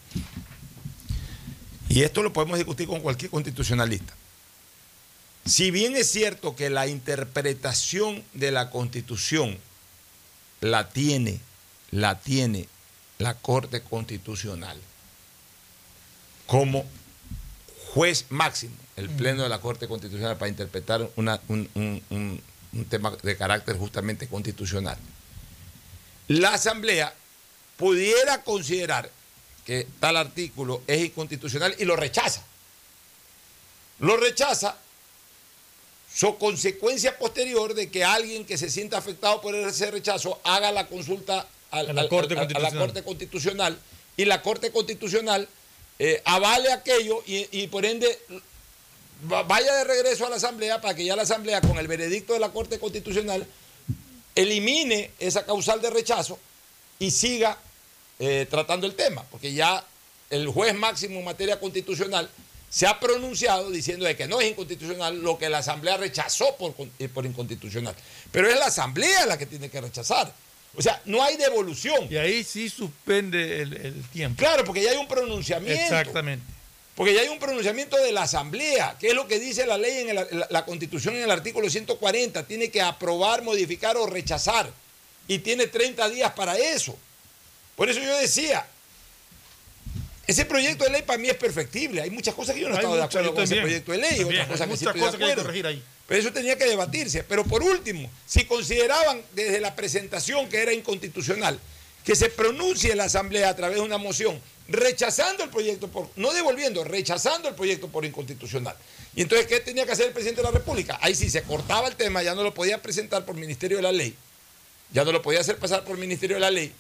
y esto lo podemos discutir con cualquier constitucionalista, si bien es cierto que la interpretación de la constitución la tiene, la tiene la Corte Constitucional como juez máximo, el Pleno de la Corte Constitucional, para interpretar una- un, un- un- un tema de carácter justamente constitucional. La Asamblea pudiera considerar que tal artículo es inconstitucional y lo rechaza. Lo rechaza su consecuencia posterior de que alguien que se sienta afectado por ese rechazo haga la consulta al- A la al- Corte al- a la Constitucional. Corte Constitucional y la Corte Constitucional eh, avale aquello y, y por ende va- vaya de regreso a la Asamblea para que ya la Asamblea con el veredicto de la Corte Constitucional elimine esa causal de rechazo y siga eh, tratando el tema, porque ya el juez máximo en materia constitucional se ha pronunciado diciendo de que no es inconstitucional lo que la Asamblea rechazó por, eh, por inconstitucional. Pero es la Asamblea la que tiene que rechazar. O sea, no hay devolución. Y ahí sí suspende el, el tiempo. Claro, porque ya hay un pronunciamiento. Exactamente. Porque ya hay un pronunciamiento de la Asamblea, que es lo que dice la ley en el- la, la Constitución en el artículo 140. Tiene que aprobar, modificar o rechazar. Y tiene 30 días para eso. Por eso yo decía, ese proyecto de ley para mí es perfectible. Hay muchas cosas que yo no he estado de acuerdo con ese proyecto de ley, También, otras cosas hay que sí estoy de cosas que acuerdo. ahí. Pero eso tenía que debatirse. Pero por último, si consideraban desde la presentación que era inconstitucional, que se pronuncie la Asamblea a través de una moción rechazando el proyecto, por, no devolviendo, rechazando el proyecto por inconstitucional. Y entonces, ¿qué tenía que hacer el presidente de la República? Ahí sí se cortaba el tema, ya no lo podía presentar por Ministerio de la Ley, ya no lo podía hacer pasar por Ministerio de la Ley.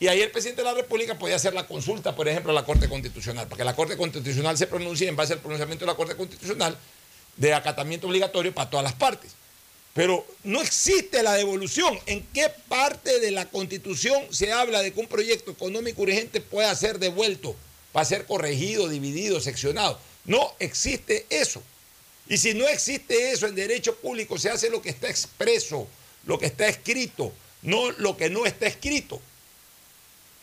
Y ahí el presidente de la República podía hacer la consulta, por ejemplo, a la Corte Constitucional, para que la Corte Constitucional se pronuncie en base al pronunciamiento de la Corte Constitucional de acatamiento obligatorio para todas las partes. Pero no existe la devolución. ¿En qué parte de la Constitución se habla de que un proyecto económico urgente pueda ser devuelto para ser corregido, dividido, seccionado? No existe eso. Y si no existe eso en derecho público, se hace lo que está expreso, lo que está escrito, no lo que no está escrito.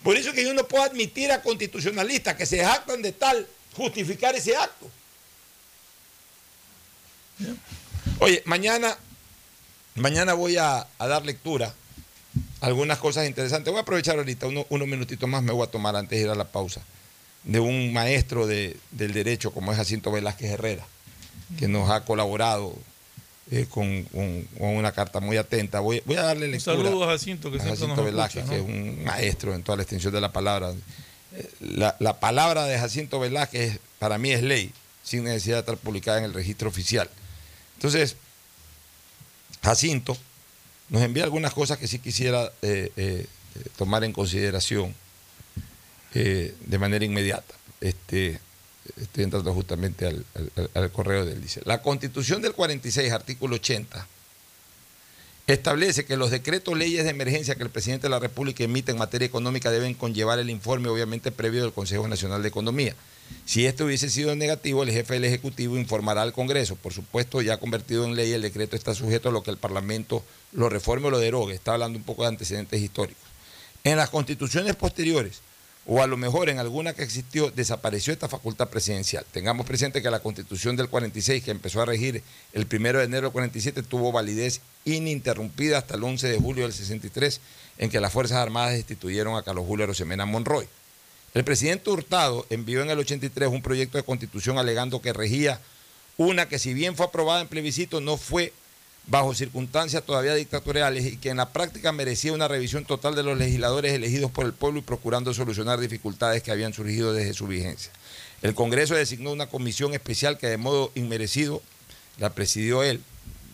Por eso que yo no puedo admitir a constitucionalistas que se jactan de tal justificar ese acto. Oye, mañana, mañana voy a, dar lectura a algunas cosas interesantes. Voy a aprovechar ahorita uno- unos minutitos más, me voy a tomar antes de ir a la pausa, de un maestro de- del derecho como es Jacinto Velázquez Herrera, que nos ha colaborado eh, con, con- con una carta muy atenta. Voy, voy a darle Un lectura. saludo a Jacinto, que a Jacinto nos Velázquez, escucha, que es un maestro en toda la extensión de la palabra. Eh, La, la palabra de Jacinto Velázquez para mí es ley, sin necesidad de estar publicada en el registro oficial. Entonces, Jacinto nos envía algunas cosas que sí quisiera eh, tomar en consideración de manera inmediata. Este, estoy entrando justamente al, al- correo de él. Dice, la constitución del 46, artículo 80, establece que los decretos leyes de emergencia que el presidente de la República emite en materia económica deben conllevar el informe, obviamente, previo del Consejo Nacional de Economía. Si esto hubiese sido negativo, el jefe del Ejecutivo informará al Congreso. Por supuesto, ya convertido en ley, el decreto está sujeto a lo que el Parlamento lo reforme o lo derogue. Está hablando un poco de antecedentes históricos. En las constituciones posteriores, o a lo mejor en alguna que existió, desapareció esta facultad presidencial. Tengamos presente que la constitución del 46, que empezó a regir el 1 de enero del 47, tuvo validez ininterrumpida hasta el 11 de julio del 63, en que las Fuerzas Armadas destituyeron a Carlos Julio Arosemena Monroy. El presidente Hurtado envió en el 83 un proyecto de constitución alegando que regía una que si bien fue aprobada en plebiscito no fue bajo circunstancias todavía dictatoriales y que en la práctica merecía una revisión total de los legisladores elegidos por el pueblo y procurando solucionar dificultades que habían surgido desde su vigencia. El Congreso designó una comisión especial que de modo inmerecido la presidió él,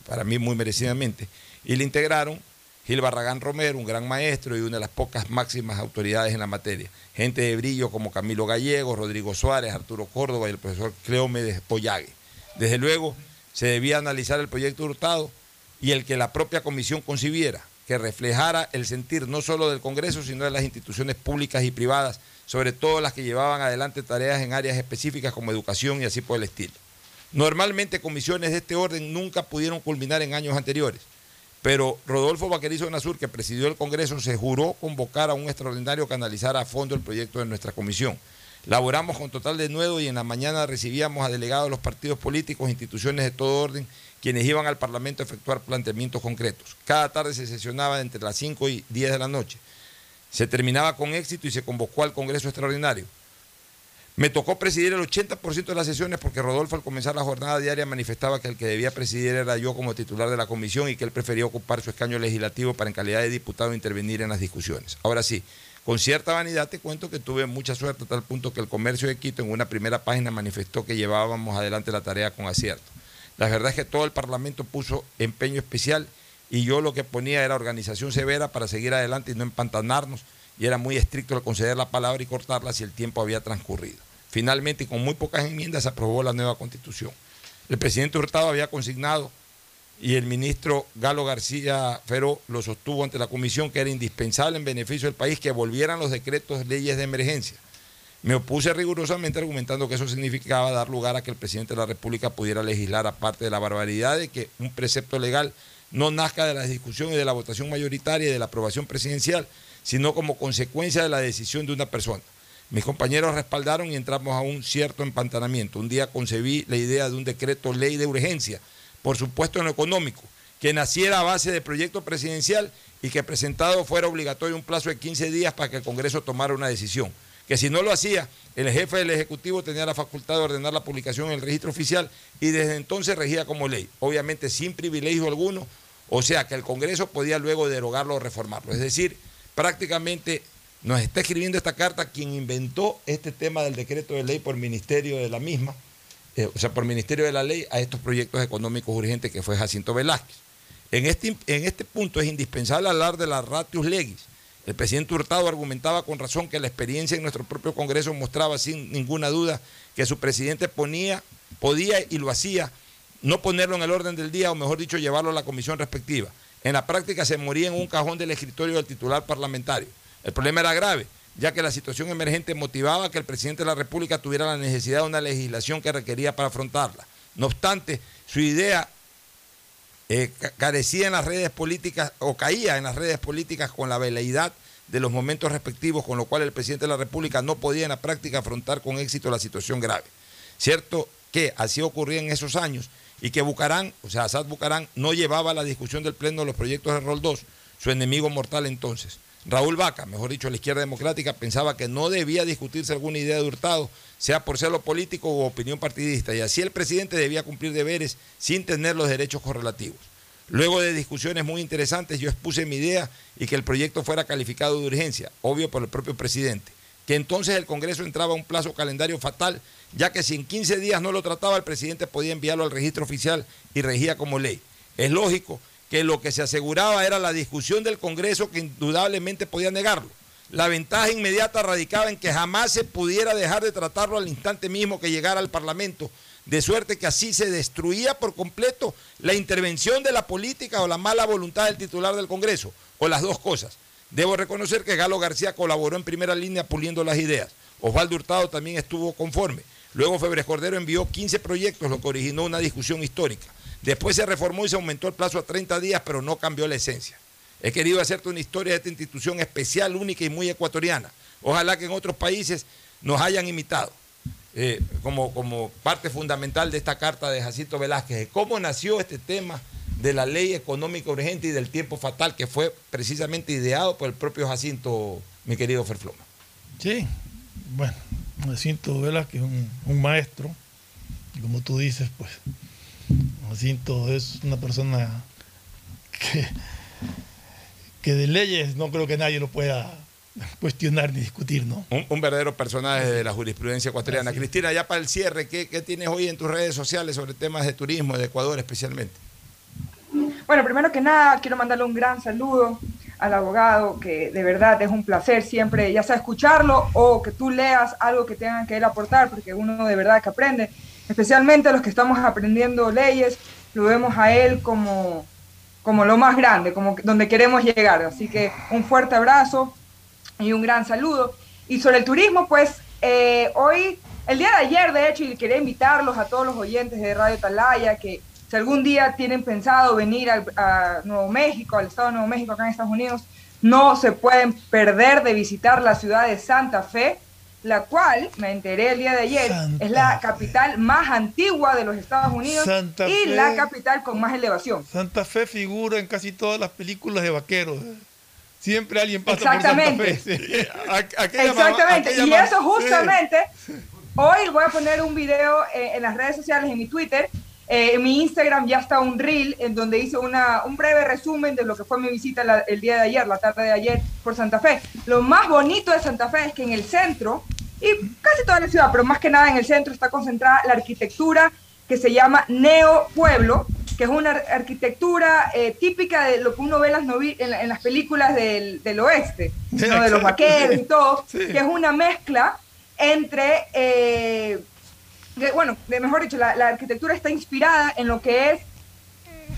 para mí muy merecidamente, y le integraron Gil Barragán Romero, un gran maestro y una de las pocas máximas autoridades en la materia. Gente de brillo como Camilo Gallego, Rodrigo Suárez, Arturo Córdoba y el profesor Cleómedes Pollague. Desde luego, se debía analizar el proyecto Hurtado y el que la propia comisión concibiera, que reflejara el sentir no solo del Congreso, sino de las instituciones públicas y privadas, sobre todo las que llevaban adelante tareas en áreas específicas como educación y así por el estilo. Normalmente comisiones de este orden nunca pudieron culminar en años anteriores, pero Rodolfo Vaquerizo Nasur, que presidió el Congreso, se juró convocar a un extraordinario que analizara a fondo el proyecto de nuestra comisión. Laboramos con total denuedo y en la mañana recibíamos a delegados de los partidos políticos, instituciones de todo orden, quienes iban al Parlamento a efectuar planteamientos concretos. Cada tarde se sesionaba entre las 5 y 10 de la noche. Se terminaba con éxito y se convocó al Congreso Extraordinario. Me tocó presidir el 80% de las sesiones porque Rodolfo al comenzar la jornada diaria manifestaba que el que debía presidir era yo como titular de la comisión y que él prefería ocupar su escaño legislativo para en calidad de diputado intervenir en las discusiones. Ahora sí, con cierta vanidad te cuento que tuve mucha suerte a tal punto que el comercio de Quito en una primera página manifestó que llevábamos adelante la tarea con acierto. La verdad es que todo el Parlamento puso empeño especial y yo lo que ponía era organización severa para seguir adelante y no empantanarnos y era muy estricto el conceder la palabra y cortarla si el tiempo había transcurrido. Finalmente, con muy pocas enmiendas, se aprobó la nueva constitución. El presidente Hurtado había consignado y el ministro Galo García Feró lo sostuvo ante la comisión que era indispensable en beneficio del país que volvieran los decretos leyes de emergencia. Me opuse rigurosamente argumentando que eso significaba dar lugar a que el presidente de la República pudiera legislar aparte de la barbaridad de que un precepto legal no nazca de la discusión y de la votación mayoritaria y de la aprobación presidencial, sino como consecuencia de la decisión de una persona. Mis compañeros respaldaron y entramos a un cierto empantanamiento. Un día concebí la idea de un decreto ley de urgencia, por supuesto en lo económico, que naciera a base de proyecto presidencial y que presentado fuera obligatorio un plazo de 15 días para que el Congreso tomara una decisión. Que si no lo hacía, el jefe del Ejecutivo tenía la facultad de ordenar la publicación en el registro oficial y desde entonces regía como ley, obviamente sin privilegio alguno, o sea que el Congreso podía luego derogarlo o reformarlo. Es decir, prácticamente nos está escribiendo esta carta quien inventó este tema del decreto de ley por ministerio de la misma, eh, o sea, por ministerio de la ley a estos proyectos económicos urgentes que fue Jacinto Velázquez. En este, en este punto es indispensable hablar de la ratius legis. El presidente Hurtado argumentaba con razón que la experiencia en nuestro propio Congreso mostraba sin ninguna duda que su presidente ponía, podía y lo hacía, no ponerlo en el orden del día, o mejor dicho, llevarlo a la comisión respectiva. En la práctica se moría en un cajón del escritorio del titular parlamentario. El problema era grave, ya que la situación emergente motivaba que el presidente de la República tuviera la necesidad de una legislación que requería para afrontarla. No obstante, su idea eh, carecía en las redes políticas o caía en las redes políticas con la veleidad de los momentos respectivos, con lo cual el presidente de la República no podía en la práctica afrontar con éxito la situación grave. Cierto que así ocurría en esos años y que Bucarán, o sea, Asad Bucarán, no llevaba la discusión del Pleno de los proyectos de Rol 2, su enemigo mortal entonces. Raúl Vaca, mejor dicho, la izquierda democrática, pensaba que no debía discutirse alguna idea de Hurtado, sea por lo político u opinión partidista, y así el presidente debía cumplir deberes sin tener los derechos correlativos. Luego de discusiones muy interesantes, yo expuse mi idea y que el proyecto fuera calificado de urgencia, obvio por el propio presidente, que entonces el Congreso entraba a un plazo calendario fatal, ya que si en 15 días no lo trataba, el presidente podía enviarlo al registro oficial y regía como ley. Es lógico que lo que se aseguraba era la discusión del Congreso que indudablemente podía negarlo. La ventaja inmediata radicaba en que jamás se pudiera dejar de tratarlo al instante mismo que llegara al Parlamento, de suerte que así se destruía por completo la intervención de la política o la mala voluntad del titular del Congreso, o las dos cosas. Debo reconocer que Galo García colaboró en primera línea puliendo las ideas. Osvaldo Hurtado también estuvo conforme. Luego Febres Cordero envió 15 proyectos, lo que originó una discusión histórica. Después se reformó y se aumentó el plazo a 30 días, pero no cambió la esencia. He querido hacerte una historia de esta institución especial, única y muy ecuatoriana. Ojalá que en otros países nos hayan imitado. Eh, como, parte fundamental de esta carta de Jacinto Velázquez, cómo nació este tema de la ley económica urgente y del tiempo fatal que fue precisamente ideado por el propio Jacinto, mi querido Ferfloma. Sí, bueno, Jacinto Velázquez es un, un maestro, y como tú dices, pues Jacinto es una persona que, que de leyes no creo que nadie lo pueda cuestionar ni discutir, ¿no? Un, verdadero personaje de la jurisprudencia ecuatoriana. Cristina, ya para el cierre, ¿qué, tienes hoy en tus redes sociales sobre temas de turismo, de Ecuador especialmente? Bueno, primero que nada, quiero mandarle un gran saludo al abogado, que de verdad es un placer siempre, ya sea escucharlo o que tú leas algo que tengan que él aportar, porque uno de verdad que aprende especialmente los que estamos aprendiendo leyes, lo vemos a él como, como lo más grande, como donde queremos llegar. Así que un fuerte abrazo y un gran saludo. Y sobre el turismo, pues eh, hoy, el día de ayer, de hecho, y quería invitarlos a todos los oyentes de Radio Talaya que si algún día tienen pensado venir a Nuevo México, al estado de Nuevo México, acá en Estados Unidos, no se pueden perder de visitar la ciudad de Santa Fe la cual, me enteré el día de ayer, es la capital más antigua de los Estados Unidos Santa y Fe. la capital con más elevación. Santa Fe figura en casi todas las películas de vaqueros. Siempre alguien pasa por Santa Exactamente. Fe. Exactamente, y eso justamente, hoy voy a poner un video en las redes sociales, en mi Twitter, eh, en mi Instagram ya está un reel en donde hice una, un breve resumen de lo que fue mi visita la- el día de ayer, la tarde de ayer por Santa Fe. Lo más bonito de Santa Fe es que en el centro, y casi toda la ciudad, pero más que nada en el centro está concentrada la arquitectura que se llama Neo Pueblo, que es una ar- arquitectura eh, típica de lo que uno ve en las, novi- en la- en las películas del, del oeste, Sí, ¿no? de los vaqueros y todo, Sí. que es una mezcla entre, eh, de- bueno, de, mejor dicho, la, la arquitectura está inspirada en lo que es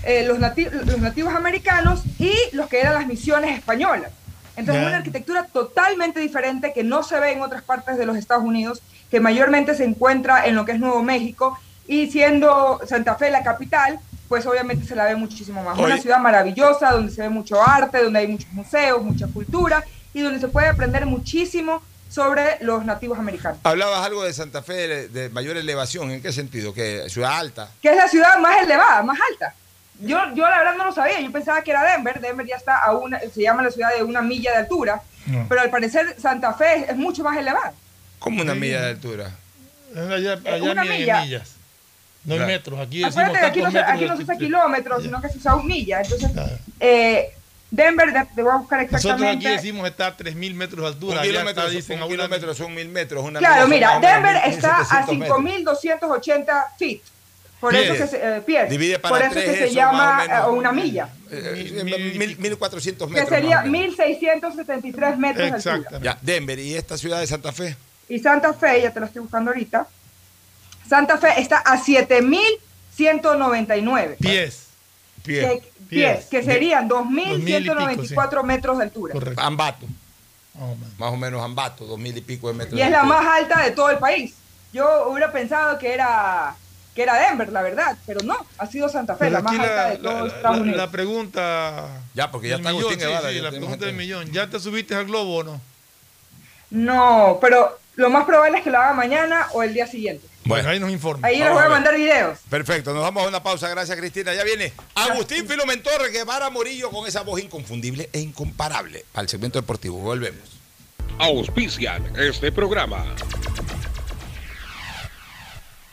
eh, los, nati- los nativos americanos y los que eran las misiones españolas. Entonces es una arquitectura totalmente diferente que no se ve en otras partes de los Estados Unidos, que mayormente se encuentra en lo que es Nuevo México y siendo Santa Fe la capital, pues obviamente se la ve muchísimo más. Una Oye. ciudad maravillosa donde se ve mucho arte, donde hay muchos museos, mucha cultura y donde se puede aprender muchísimo sobre los nativos americanos. Hablabas algo de Santa Fe de, de mayor elevación. ¿En qué sentido? ¿Que ciudad alta? que es la ciudad más elevada, más alta. Yo, yo la verdad no lo sabía, yo pensaba que era Denver, Denver ya está a una, se llama la ciudad de una milla de altura, pero al parecer Santa Fe es, es mucho más elevada. ¿Cómo una milla de altura? Allá, allá una milla. millas. No en Claro. metros. Aquí decimos Acuérdate que aquí no, se, aquí de no se usa altitud. kilómetros, sino que se usa milla. Entonces, eh, Denver, de- te voy a buscar Nosotros aquí exactamente. decimos está a 3.000 metros de altura. Un kilómetro, está, son- dicen, un kilómetro son mil metros. Una Claro, mira, Denver está a 1700 metros. 5.280 feet. Por Pies. eso que se, eh, pies. Divide para Por eso tres que se eso, llama eh, una milla, Eh, mil- 1400 que metros. sería o menos. 1.673 metros de altura. Ya, Denver. ¿Y esta ciudad de Santa Fe? Y Santa Fe, ya te lo estoy buscando ahorita. Santa Fe está a 7.199 Pies. que, pies, que serían 2.194 metros de altura. Ambato. Más o menos Ambato, dos mil y pico de metros. Y es la más alta de todo el país. Yo hubiera pensado que era, que era Denver, la verdad, pero no, ha sido Santa Fe, la más alta la, de todo la- Estados Unidos. la pregunta. Ya, porque ya está millón, Agustín sí, Guevara, sí, ya la pregunta del millón. ¿Ya te subiste al globo o no? No, pero lo más probable es que lo haga mañana o el día siguiente. Bueno, ahí nos informa. Ahí les voy a mandar videos. Perfecto, nos vamos a una pausa. Gracias, Cristina. Ya viene Agustín Filomentor Guevara Morillo con esa voz inconfundible e incomparable al segmento deportivo. Volvemos. Auspician este programa.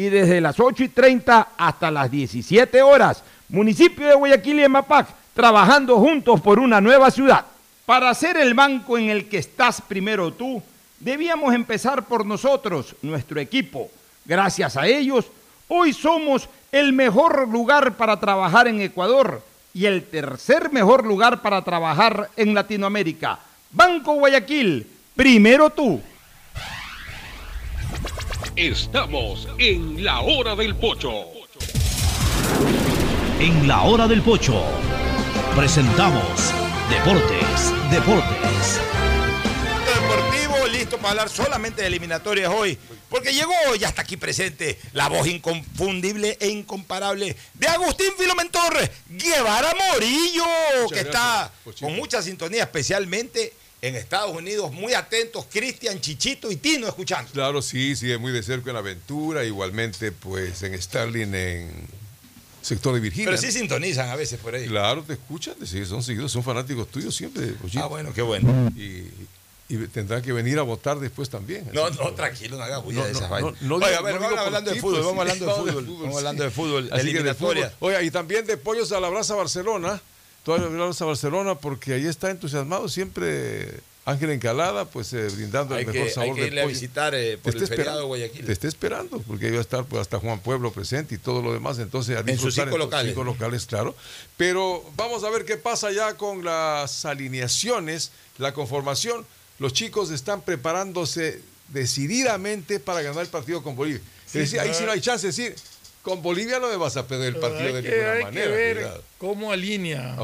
y desde las 8 y 30 hasta las 17 horas. Municipio de Guayaquil y Mapac, trabajando juntos por una nueva ciudad. Para ser el banco en el que estás primero tú, debíamos empezar por nosotros, nuestro equipo. Gracias a ellos, hoy somos el mejor lugar para trabajar en Ecuador y el tercer mejor lugar para trabajar en Latinoamérica. Banco Guayaquil, primero tú. Estamos en la hora del pocho. En la hora del pocho presentamos Deportes, deportes. Deportivo, listo para hablar solamente de eliminatorias hoy, porque llegó ya está aquí presente la voz inconfundible e incomparable de Agustín Filomentor Guevara Morillo, Muchas que gracias, está Pochito. con mucha sintonía, especialmente en Estados Unidos, muy atentos, Cristian, Chichito y Tino escuchando. Claro, sí, sigue muy de cerca en la aventura, igualmente pues en Starling en sector de Virginia. Pero sí sintonizan a veces por ahí. Claro, te escuchan, sí, son seguidores, son fanáticos tuyos siempre. Ah, bueno, qué bueno. Y, y tendrán que venir a votar después también. No, no, que- tranquilo, no haga bulla No, de esas no, vainas. no, no Oiga, a ver, no vamos digo por hablando de fútbol, vamos sí, hablando de fútbol, vamos hablando de fútbol, Así que de eliminatoria. fútbol. Oiga, y también de pollos a la brasa Barcelona. Toda la brasa Barcelona, porque ahí está entusiasmado siempre Ángel Encalada, pues eh, brindando Hay el que, mejor hay sabor que de irle a visitar eh, por Te el está feriado. Guayaquil. Te está esperando, porque ahí va a estar pues, hasta Juan Pueblo presente y todo lo demás. Entonces, a En sus cinco locales. cinco locales, claro. Pero vamos a ver qué pasa ya con las alineaciones, la conformación. Los chicos están preparándose decididamente para ganar el partido con Bolivia. Sí, Es decir, ahí sí no hay chance de decir, con Bolivia no me vas a perder el partido hay de que, ninguna hay manera. que ver cuidado. cómo alinea.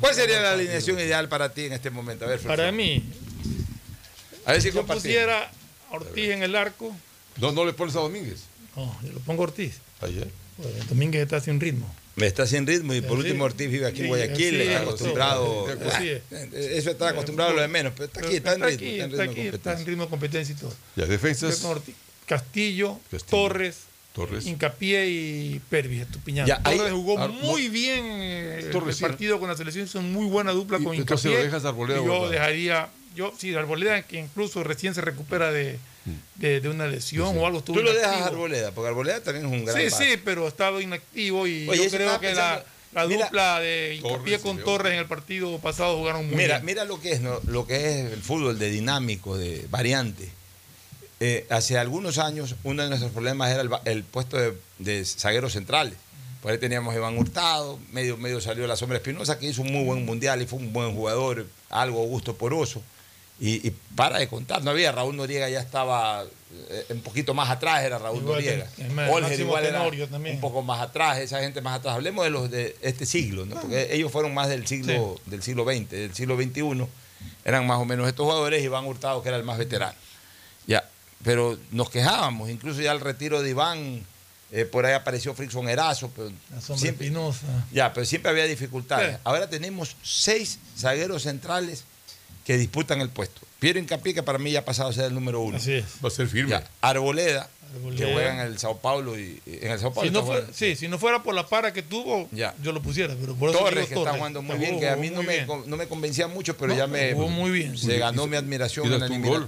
¿Cuál sería la alineación ideal para ti en este momento? A ver, Para mí, A ver si yo compartimos. pusiera a Ortiz en el arco. no, no le pones a Domínguez. No, yo lo pongo a Ortiz. Ayer. Pues, Domínguez está sin ritmo. Me está sin ritmo y por Sí. último Ortiz vive aquí en Guayaquil, está es, acostumbrado. sí. Ah, [laughs] Eso está acostumbrado a lo de menos, pero está aquí, está en Está ritmo. aquí, Está en está ritmo aquí, de está en ritmo de competencia y todo. Ya, defensas. Castillo, Torres, Torres. Hincapié y Pervis, Estupiñán. Ya, ahí- Torres jugó ah, muy bien eh, Torres, el sí. partido con la selección, hizo muy buena dupla Y con entonces Hincapié. lo dejas Arboleda y yo dejaría, yo sí, Arboleda que incluso recién se recupera de, de, de una lesión o algo. estuvo Tú lo dejas a. Arboleda, porque Arboleda también es un gran Sí, sí, pero estaba inactivo y Oye, yo creo que la, pensando- la dupla de Hincapié con. Torres en el partido pasado jugaron muy Mira, bien. mira lo que es, ¿no? lo que es el fútbol de dinámico, de variante. Eh, hace algunos años uno de nuestros problemas era el, puesto de, de zagueros centrales. Por ahí teníamos a Iván Hurtado, medio, medio salió la sombra Espinosa, que hizo un muy buen mundial y fue un buen jugador, algo Augusto Poroso. Y, y para de contar, no había, Raúl Noriega ya estaba eh, un poquito más atrás, era Raúl Igual Noriega. Olger igual era un poco más atrás, esa gente más atrás. Hablemos de los de este siglo, ¿no? porque ellos fueron más del siglo, del siglo XX, del siglo XXI, eran más o menos estos jugadores, Iván Hurtado, que era el más veterano. Ya, pero nos quejábamos, incluso ya el retiro de Iván, eh, por ahí apareció Frickson Erazo, pero siempre, ya, pero siempre había dificultades. Sí. Ahora tenemos seis zagueros centrales que disputan el puesto. Piero Incapié, que para mí ya ha pasado a ser el número uno. Así es. Va a ser firme. Ya, Arboleda, Arboleda. que juega en el Sao Paulo y en el Sao Paulo. Si no, fuera, sí, si no fuera por la para que tuvo, Ya. yo lo pusiera. Pero por eso Torres, que está jugando muy bien, que a mí no me, no me convencía mucho, pero No, ya me jugó muy bien. se ganó mi admiración en la gol.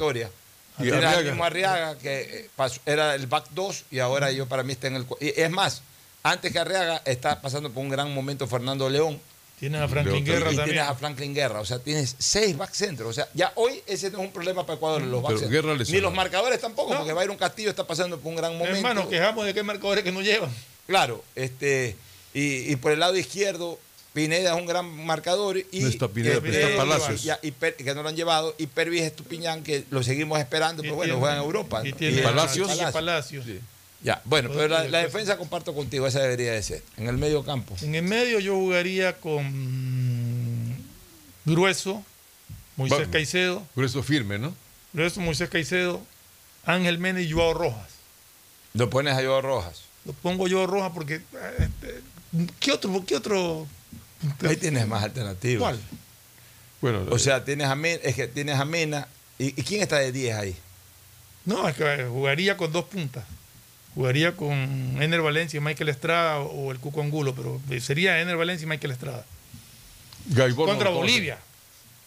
Y al Arriaga. mismo Arriaga, que eh, pasó- era el back 2 y ahora yo para mí está en el... y Es más, antes que Arriaga está pasando por un gran momento Fernando León. Tienes a Franklin León Guerra y también. tienes a Franklin Guerra. O sea, tienes seis back centros. O sea, ya hoy ese no es un problema para Ecuador, los back Pero centros. Ni los marcadores tampoco, No. porque Byron Castillo está pasando por un gran momento. Hermano, quejamos de qué marcadores que no llevan. Claro, este, y, y por el lado izquierdo, Pineda es un gran marcador y, No está Pineda, eh, pero está eh, Palacios. ya, y Per- que no lo han llevado, y Pervis Estupiñán, que lo seguimos esperando, pero bueno, juega en Europa. Y ¿no? tiene Palacios. Palacios. Ya, bueno, pero la, defensa comparto contigo, esa debería de ser. En el medio campo. En el medio yo jugaría con Grueso, Moisés Va- Caicedo, Grueso firme, ¿no? Grueso, Moisés Caicedo, Ángel Mena y Joao Rojas. Lo pones a Joao Rojas. Lo pongo Joao Rojas porque. eh, este, ¿Qué otro? ¿Qué otro? Ahí tienes más alternativas. ¿Cuál? Bueno, O sea, tienes a Mena, es que tienes a Mena. ¿Y, y quién está de 10 ahí? No, es que jugaría con dos puntas. Jugaría con Ener Valencia y Michael Estrada o el Cuco Angulo, pero sería Ener Valencia y Michael Estrada. Gaibor Contra no. Bolivia.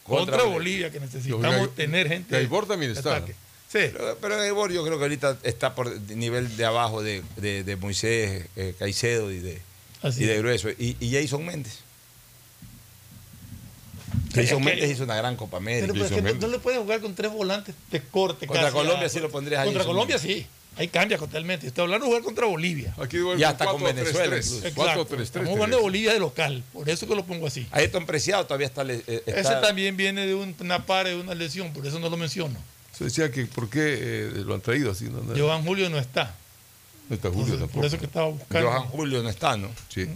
Contra Contra, Bolivia. Bolivia, que necesitamos tener gente. Gaibor también está, ataque. Sí. Pero, pero Gaibor yo creo que ahorita está por nivel de abajo de, de- de Moisés eh, Caicedo y de, Así y de es. Grueso. Y, y Jason Méndez. Que- Méndez hizo una gran Copa América. Pero, pero es que no, le puedes jugar con tres volantes de corte. Contra casi, Colombia ah, sí lo pondrías a Contra Colombia Méndez. sí. Ahí cambia totalmente. Estoy hablando de jugar contra Bolivia. Aquí Y hasta con 4-3-3. Venezuela incluso. Exacto. 4-3-3. Estamos jugando de Bolivia de local. Por eso que lo pongo así. Ayrton Preciado todavía está. eh, está- Ese también viene de un- una para de una lesión, por eso no lo menciono. Se decía que por qué eh, lo han traído así. No, no, Joan Julio no está. no está Julio Entonces, tampoco. por eso que estaba buscando. Johan Julio no está, ¿no? Sí.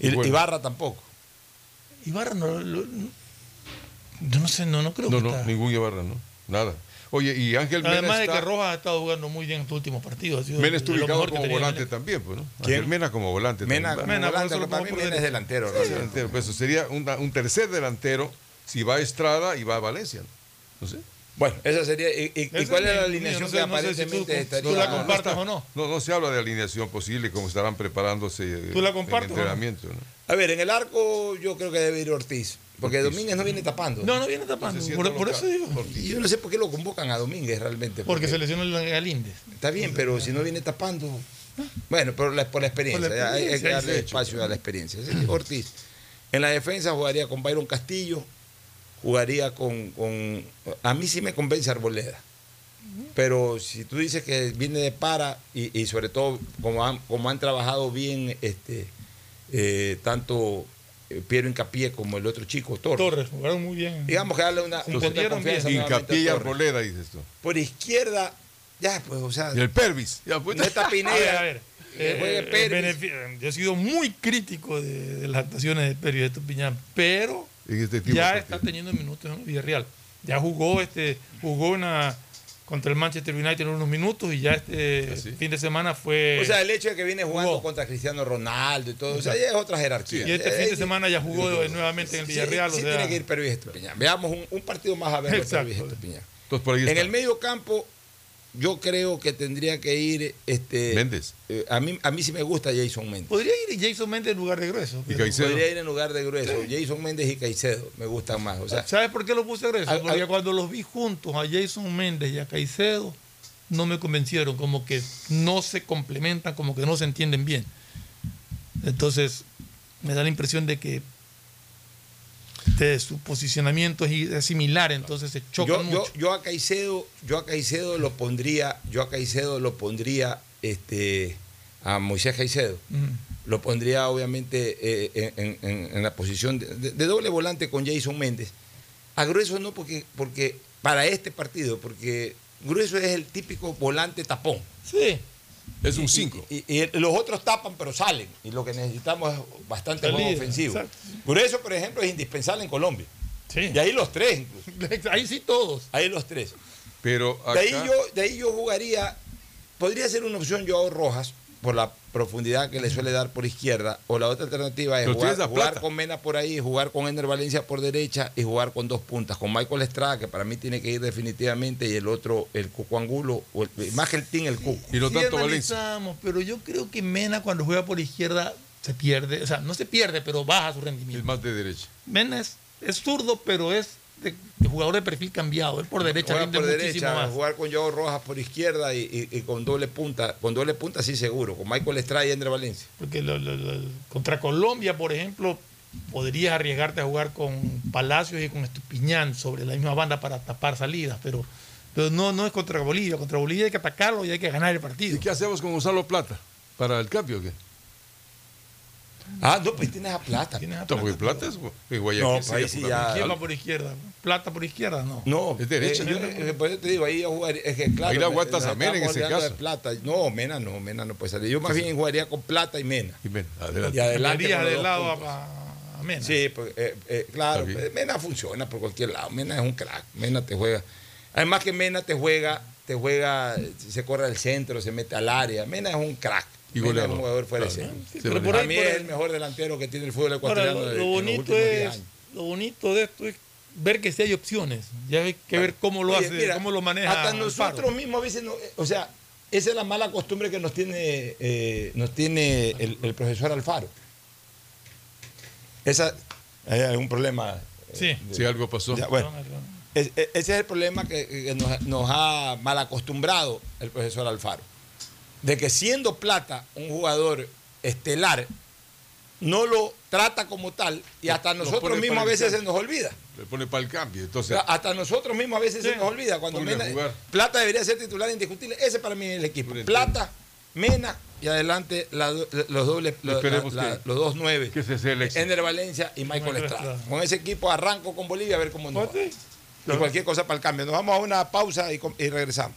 Y, Y bueno. y Barra tampoco. Ibarra no, lo- yo no sé, no, no creo No, que no, está. ningún Ibarra, no. Nada. Oye, y Ángel Mena Además de está, que Rojas ha estado jugando muy bien en estos últimos partidos. ha sido Mena está ubicado como volante también, pues, ¿no? ¿Quién? Ángel Mena como volante Mena también. Mena, volante, para mí Mena es delantero. Sí, ¿no? delantero, pues, eso sería una- un tercer delantero si va a Estrada y va a Valencia. No sé. Bueno, esa sería. ¿Y, y- y Esa cuál es la alineación no sé- que no sé si tú- aparentemente tú estaría? la compartes o no. No, no se habla de alineación posible como estarán preparándose eh, ¿Tú la en compartes no? entrenamiento. ¿no? A ver, en el arco yo creo que debe ir Ortiz. Porque Ortiz. Domínguez no viene tapando. No, no viene tapando. Por, eso digo. Y yo no sé por qué lo convocan a Domínguez realmente. Porque se lesionó el Galíndez. Está bien, pero si no viene tapando. Bueno, pero la- por la experiencia. Por la hay- hay, que darle espacio a la experiencia. Ortiz. En la defensa jugaría con Byron Castillo. Jugaría con, con- A mí sí me convence Arboleda. Pero si tú dices que viene de para y, y sobre todo como han, como han trabajado bien este eh, tanto eh, Piero Incapié como el otro chico, Torres. Torres, jugaron muy bien. Digamos que darle una, confianza Hincapié y. Arboleda, dices tú. Por izquierda, ya pues, o sea, Y el Pervis. Ya, pues. no está A ver, Pineda. a ver. eh, eh, yo he sido muy crítico de, de las actuaciones de Pérez de Tupiñán, pero En este tipo ya está teniendo minutos en el Villarreal. Ya jugó este jugó una contra el Manchester United en unos minutos y ya este ¿Ah, sí? fin de semana fue O sea, el hecho de que viene jugando Jugó. contra Cristiano Ronaldo y todo, o sea, ya es otra jerarquía. y este Eh, fin de eh, semana ya jugó de- nuevamente en el Villarreal. sí o sea, tiene que ir Pervis Estupiñán. Veamos un, un partido más a ver Exacto. Pervis Estupiñán. Entonces por ahí En el medio campo, yo creo que tendría que ir este Méndez. eh, a mí a mí sí me gusta Jason Méndez. podría ir Jason Méndez en lugar de Grueso. Y Caicedo. Podría ir en lugar de grueso. Jason Méndez y Caicedo me gustan más. O sea, ¿Sabes por qué lo puse Grueso? Porque cuando los vi juntos a Jason Méndez y a Caicedo, no me convencieron, como que no se complementan, como que no se entienden bien. Entonces, me da la impresión de que de su posicionamiento es, similar, entonces se chocan yo, yo, mucho. yo a Caicedo, yo a Caicedo lo pondría, yo a Caicedo lo pondría este a Moisés Caicedo. Lo pondría obviamente eh, en, en- en la posición de, de- de doble volante con Jason Méndez. A Grueso no porque, porque para este partido, porque Grueso es el típico volante tapón. Sí, Es un Y- 5. Y, y- y los otros tapan, pero salen. Y lo que necesitamos es bastante Salida, juego ofensivo. exacto. Grueso, por ejemplo, es indispensable en Colombia. sí. Y ahí los tres, incluso. [laughs] Ahí sí todos. Ahí los tres. Pero De ahí, yo, de ahí yo jugaría, podría ser una opción Joao Rojas, por la profundidad que le suele dar por izquierda, o la otra alternativa es jugar, jugar con Mena por ahí, jugar con Ener Valencia por derecha y jugar con dos puntas, con Michael Estrada, que para mí tiene que ir definitivamente, y el otro, el Cuco Angulo, o el, más que el Team, el Cuco. y Sí tanto Valencia. pero yo creo que Mena cuando juega por izquierda se pierde, o sea, no se pierde, pero baja su Es rendimiento. más de derecha. Mena es, es zurdo, pero es de, de jugador de perfil cambiado. Él por derecha rinde por muchísimo derecha, más. jugar con Joao Rojas por izquierda y, y- y con doble punta, con doble punta sí seguro, con Michael Estrada y Ener Valencia. Porque lo- lo- lo- contra Colombia, por ejemplo, podrías arriesgarte a jugar con Palacios y con Estupiñán sobre la misma banda para tapar salidas, pero, pero no, no es contra Bolivia. Contra Bolivia hay que atacarlo y hay que ganar el partido. ¿Y qué hacemos con Gonzalo Plata? ¿Para el cambio o qué? Ah, no, pues tienes a plata. ¿Tienes a porque Plata? Plata es Guayaquil. No, sería ahí sí ya- ¿Quién va por izquierda? ¿Plata por izquierda? No. No, Es derecha. eh, yo, eh, por eso te digo, ahí yo jugaría. Es que, claro, Ahí la aguantas a Mena en ese caso. de plata. No, Mena no, Mena no puede salir. Yo más bien jugaría con plata y Mena. Y ven, adelante. Y adelante. Darías con los de dos lado a, a Mena. Sí, pues, eh, eh, claro, eh, Mena funciona por cualquier lado. Mena es un crack. Mena te juega. Además que Mena te juega, te juega, eh, se corre al centro, se mete al área. Mena es un crack. Y goleador. un jugador fuera Claro. Sí, pero por ahí, mí por es el mejor delantero que tiene el fútbol Ahora, ecuatoriano. lo, de- lo en los bonito últimos 10 es años. lo bonito de esto es ver que sí hay opciones. Ya hay que ver cómo lo Oye, hace, mira, cómo lo maneja. Hasta nosotros mismos a veces, no- o sea, esa es la mala costumbre que nos tiene, eh, nos tiene el, el profesor Alfaro. Esa, hay algún problema. eh, Sí. de- Si algo pasó. ya, bueno, es- ese es el problema que, que nos, nos ha mal acostumbrado el profesor Alfaro. De que siendo plata un jugador estelar, no lo trata como tal y hasta nosotros mismos a veces se nos olvida. Le pone para el cambio. O Entonces, sea, hasta nosotros mismos a veces Sí. se nos olvida. Cuando Mena-. Plata debería ser titular indiscutible. Ese para mí es el equipo. Plata, Mena y adelante la los dobles, la- que- los dos nueve. que ese sea el éxito. Ender Valencia y Michael Estrada. Estrada. Con ese equipo arranco con Bolivia a ver cómo nos va. Sí. Y cualquier cosa para el cambio. Nos vamos a una pausa y regresamos.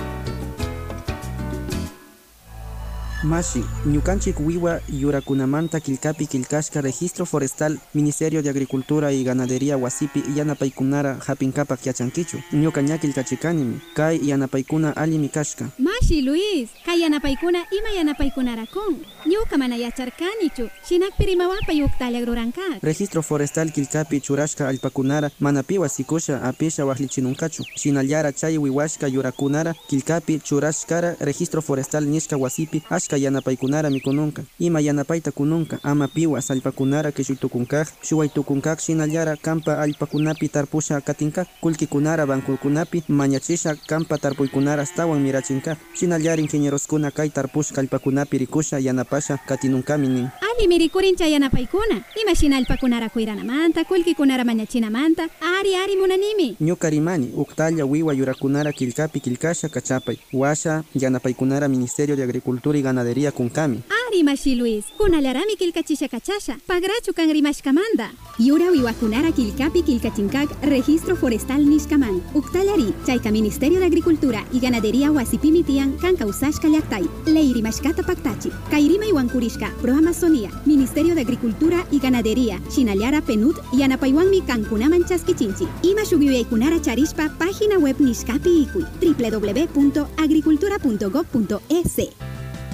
Mashi, Ñukanchik Wiwa Yurakunamanta Kilkapi Kilkashka Registro Forestal Ministerio de Agricultura y Ganadería Wasipi Yanapaykunara Hapinkapak Yachankichu Ñuka Ñakilkachikanimi Kay Yanapaykuna Allimi Kashka Mashi Luis, kay yanapaykuna ima yanapaykunarakun. Ñuka mana yacharkanichu, shinakpi rimawapay uktalla rurankat. Registro Forestal Kilkapi Churashka Alpakunara Manapiwa Sikusha Apisha Wahlichinunkachu Shinallara Chay Wiwashka Yurakunara Kilkapi Churashkara Registro Forestal Nishka Wasipi Ashka Yanapaykunara Mikununka. Ima Yanapayta Kununka Ama Piwa Salpakunara Kishuytukunkaj Shuwaytukunkaj Shinallara Kampa Alpakunapi Tarpusha Katinkaj Kulkikunara Bankurkunapi Mañachisha Kampa Tarpuykunara Stawan Mirachinkaj Shinallara Ingenieroskuna Kay Tarpushka Alpakunapi Rikusha Yanapasha Katinunkaminin Ali mirikurincha yanapaykuna, ima shinallpakunara kuyranamanta, kullkikunara mañachinamanta, ari ari munanimi. Ñuka rimani uktalla wiwa yurakunara kilkapi kilkasha kachapay. Washa yanapaykunara Ministerio de Agricultura y Ganadería kunkami Ari mashi Luis, kunallarami kilkachisha kachasha, pagrachu kan rimashkamanda. Yura wiwakunara kilkapi kilkachinkak, registro forestal nishkaman. Uktallari, chayka Ministerio de Agricultura y Ganadería wasipimitian kan kausashka llaktay. Leiri mashkata paktachi, kairima iwankurishka, pro Amazonia, Ministerio de Agricultura y Ganadería, Shinallara Penut, Yanapaywanmi kankunaman chaskichinchi. Ima shubiweikunara charishpa, página web nishkapi ikui, www.agricultura.gov.es.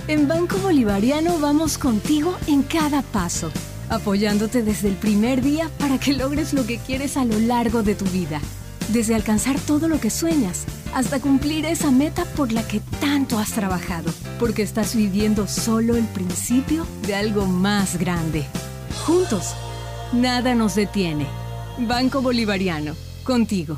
En Banco Bolivariano vamos contigo en cada paso, apoyándote desde el primer día para que logres lo que quieres a lo largo de tu vida. Desde alcanzar todo lo que sueñas hasta cumplir esa meta por la que tanto has trabajado, porque estás viviendo solo el principio de algo más grande. Juntos, nada nos detiene. Banco Bolivariano, contigo.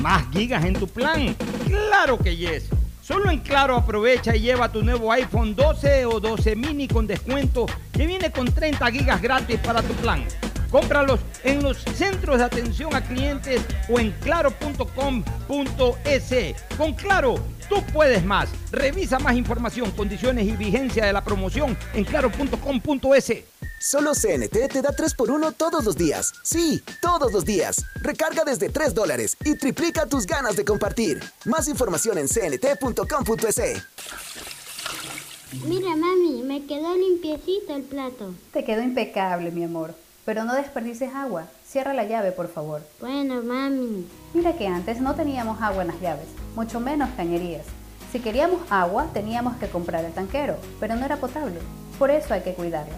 ¿Más gigas en tu plan? Claro que yes. Solo en Claro aprovecha y lleva tu nuevo iPhone 12 o 12 mini con descuento que viene con 30 gigas gratis para tu plan. Cómpralos en los centros de atención a clientes o en claro.com.es. Con Claro, tú puedes más. Revisa más información, condiciones y vigencia de la promoción en claro.com.es. Solo CNT te da 3x1 todos los días. Sí, todos los días. Recarga desde 3 dólares y triplica tus ganas de compartir. Más información en cnt.com.es. Mira, mami, me quedó limpiecito el plato. Te quedó impecable, mi amor. Pero no desperdices agua. Cierra la llave, por favor. Bueno, mami. Mira que antes no teníamos agua en las llaves, mucho menos cañerías. Si queríamos agua, teníamos que comprar el tanquero, pero no era potable. Por eso hay que cuidarla.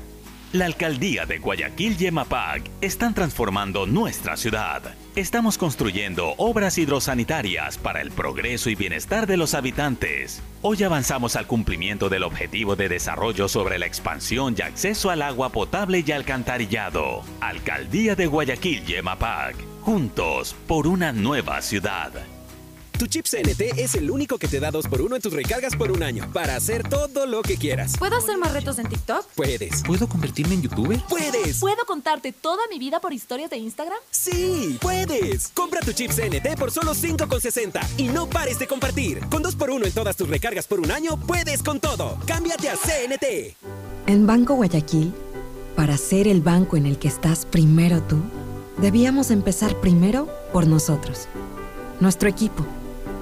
La alcaldía de Guayaquil y EMAPAC están transformando nuestra ciudad. Estamos construyendo obras hidrosanitarias para el progreso y bienestar de los habitantes. Hoy avanzamos al cumplimiento del objetivo de desarrollo sobre la expansión y acceso al agua potable y alcantarillado. Alcaldía de Guayaquil y. Juntos por una nueva ciudad. Tu chip CNT es el único que te da 2x1 en tus recargas por un año para hacer todo lo que quieras. ¿Puedo hacer más retos en TikTok? Puedes. ¿Puedo convertirme en youtuber? ¡Puedes! ¿Puedo contarte toda mi vida por historias de Instagram? ¡Sí! ¡Puedes! Compra tu chip CNT por solo 5,60 y no pares de compartir. Con 2x1 en todas tus recargas por un año, puedes con todo. ¡Cámbiate a CNT! En Banco Guayaquil, para ser el banco en el que estás primero tú, debíamos empezar primero por nosotros, nuestro equipo,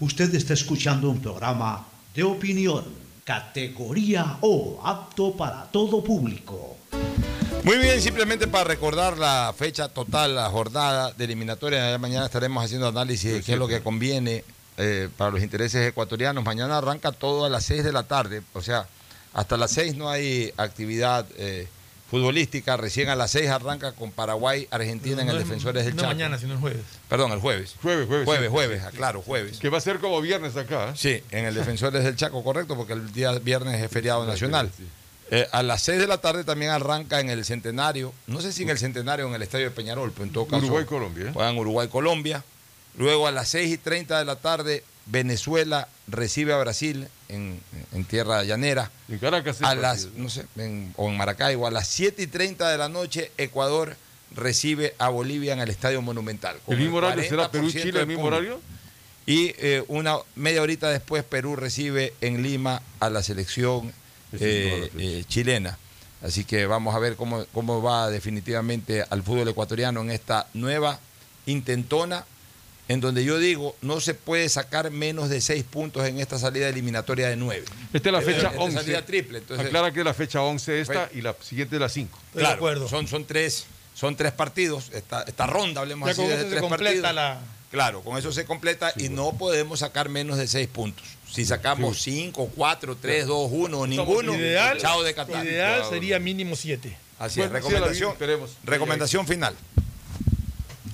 Usted está escuchando un programa de opinión, categoría O, apto para todo público. Muy bien, simplemente para recordar la fecha total, la jornada de eliminatoria. Mañana estaremos haciendo análisis de qué es lo que conviene eh, para los intereses ecuatorianos. Mañana arranca todo a las 6 de la tarde, o sea, hasta las 6 no hay actividad eh, futbolística. Recién a las 6 arranca con Paraguay, Argentina en el Defensores del no Chaco. mañana, sino el jueves. Perdón, el jueves. Jueves, jueves. Jueves, sí. jueves, aclaro, jueves. Que va a ser como viernes acá. ¿eh? Sí, en el Defensores del Chaco, correcto, porque el día viernes es feriado nacional. Eh, a las 6 de la tarde también arranca en el Centenario, no sé si en el Centenario o en el Estadio de Peñarol, pero en todo caso. Uruguay-Colombia, ¿eh? Juegan Uruguay-Colombia. Luego a las 6 y 30 de la tarde, Venezuela recibe a Brasil en, en tierra llanera. En Caracas. A el las, no sé, en- o en Maracaibo, a las 7 y 30 de la noche, Ecuador recibe a Bolivia en el Estadio Monumental. ¿El mismo horario 40% será Perú-Chile, de el mismo público. horario? Y eh, una media horita después Perú recibe en Lima a la selección eh, eh, chilena. Así que vamos a ver cómo, cómo va definitivamente al fútbol ecuatoriano en esta nueva intentona, en donde yo digo, no se puede sacar menos de seis puntos en esta salida eliminatoria de nueve. Esta es la fecha Esta 11. salida triple. Entonces, Aclara que es la fecha 11 esta Fe- y la siguiente es la 5. claro, Son, son, tres, son tres partidos, esta, esta ronda, hablemos Ya así, con de se tres completa partidos. la- Claro, con eso se completa y no podemos sacar menos de seis puntos. Si sacamos cinco, cuatro, tres, dos, uno o ninguno, ideal, chao de Qatar. ideal sería mínimo 7. Así es, recomendación, recomendación final.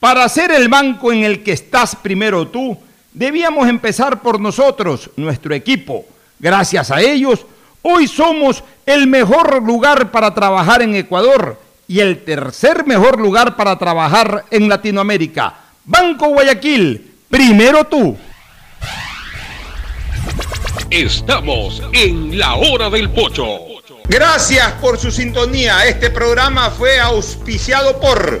Para ser el banco en el que estás primero tú, debíamos empezar por nosotros, nuestro equipo. Gracias a ellos, hoy somos el mejor lugar para trabajar en Ecuador y el tercer mejor lugar para trabajar en Latinoamérica. Banco Guayaquil, primero tú. Estamos en la hora del pocho. Gracias por su sintonía. Este programa fue auspiciado por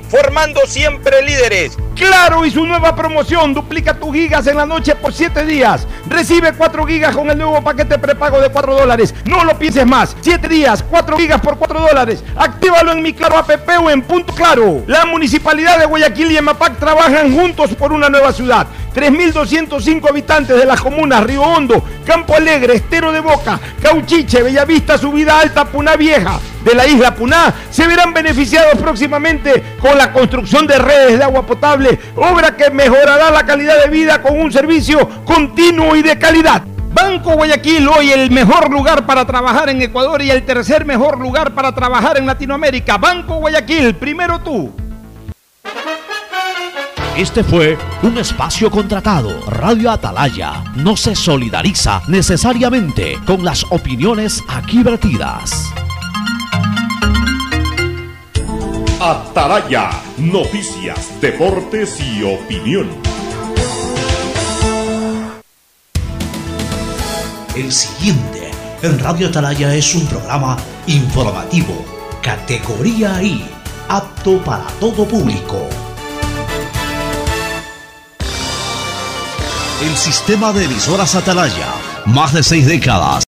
formando siempre líderes. Claro y su nueva promoción, duplica tus gigas en la noche por 7 días. Recibe 4 gigas con el nuevo paquete prepago de 4 dólares. No lo pienses más. 7 días, 4 gigas por 4 dólares. Actívalo en mi Claro app o en Punto Claro. La Municipalidad de Guayaquil y EMAPAC trabajan juntos por una nueva ciudad. 3.205 habitantes de las comunas Río Hondo, Campo Alegre, Estero de Boca, Cauchiche, Bellavista, Subida Alta, Puná Vieja de la isla Puná se verán beneficiados próximamente con la construcción de redes de agua potable, obra que mejorará la calidad de vida con un servicio continuo y de calidad. Banco Guayaquil, hoy el mejor lugar para trabajar en Ecuador y el tercer mejor lugar para trabajar en Latinoamérica. Banco Guayaquil, primero tú. Este fue un espacio contratado. Radio Atalaya no se solidariza necesariamente con las opiniones aquí vertidas. Atalaya, noticias, deportes y opinión. El siguiente en Radio Atalaya es un programa informativo, categoría I, apto para todo público. El sistema de emisoras Atalaya, más de seis décadas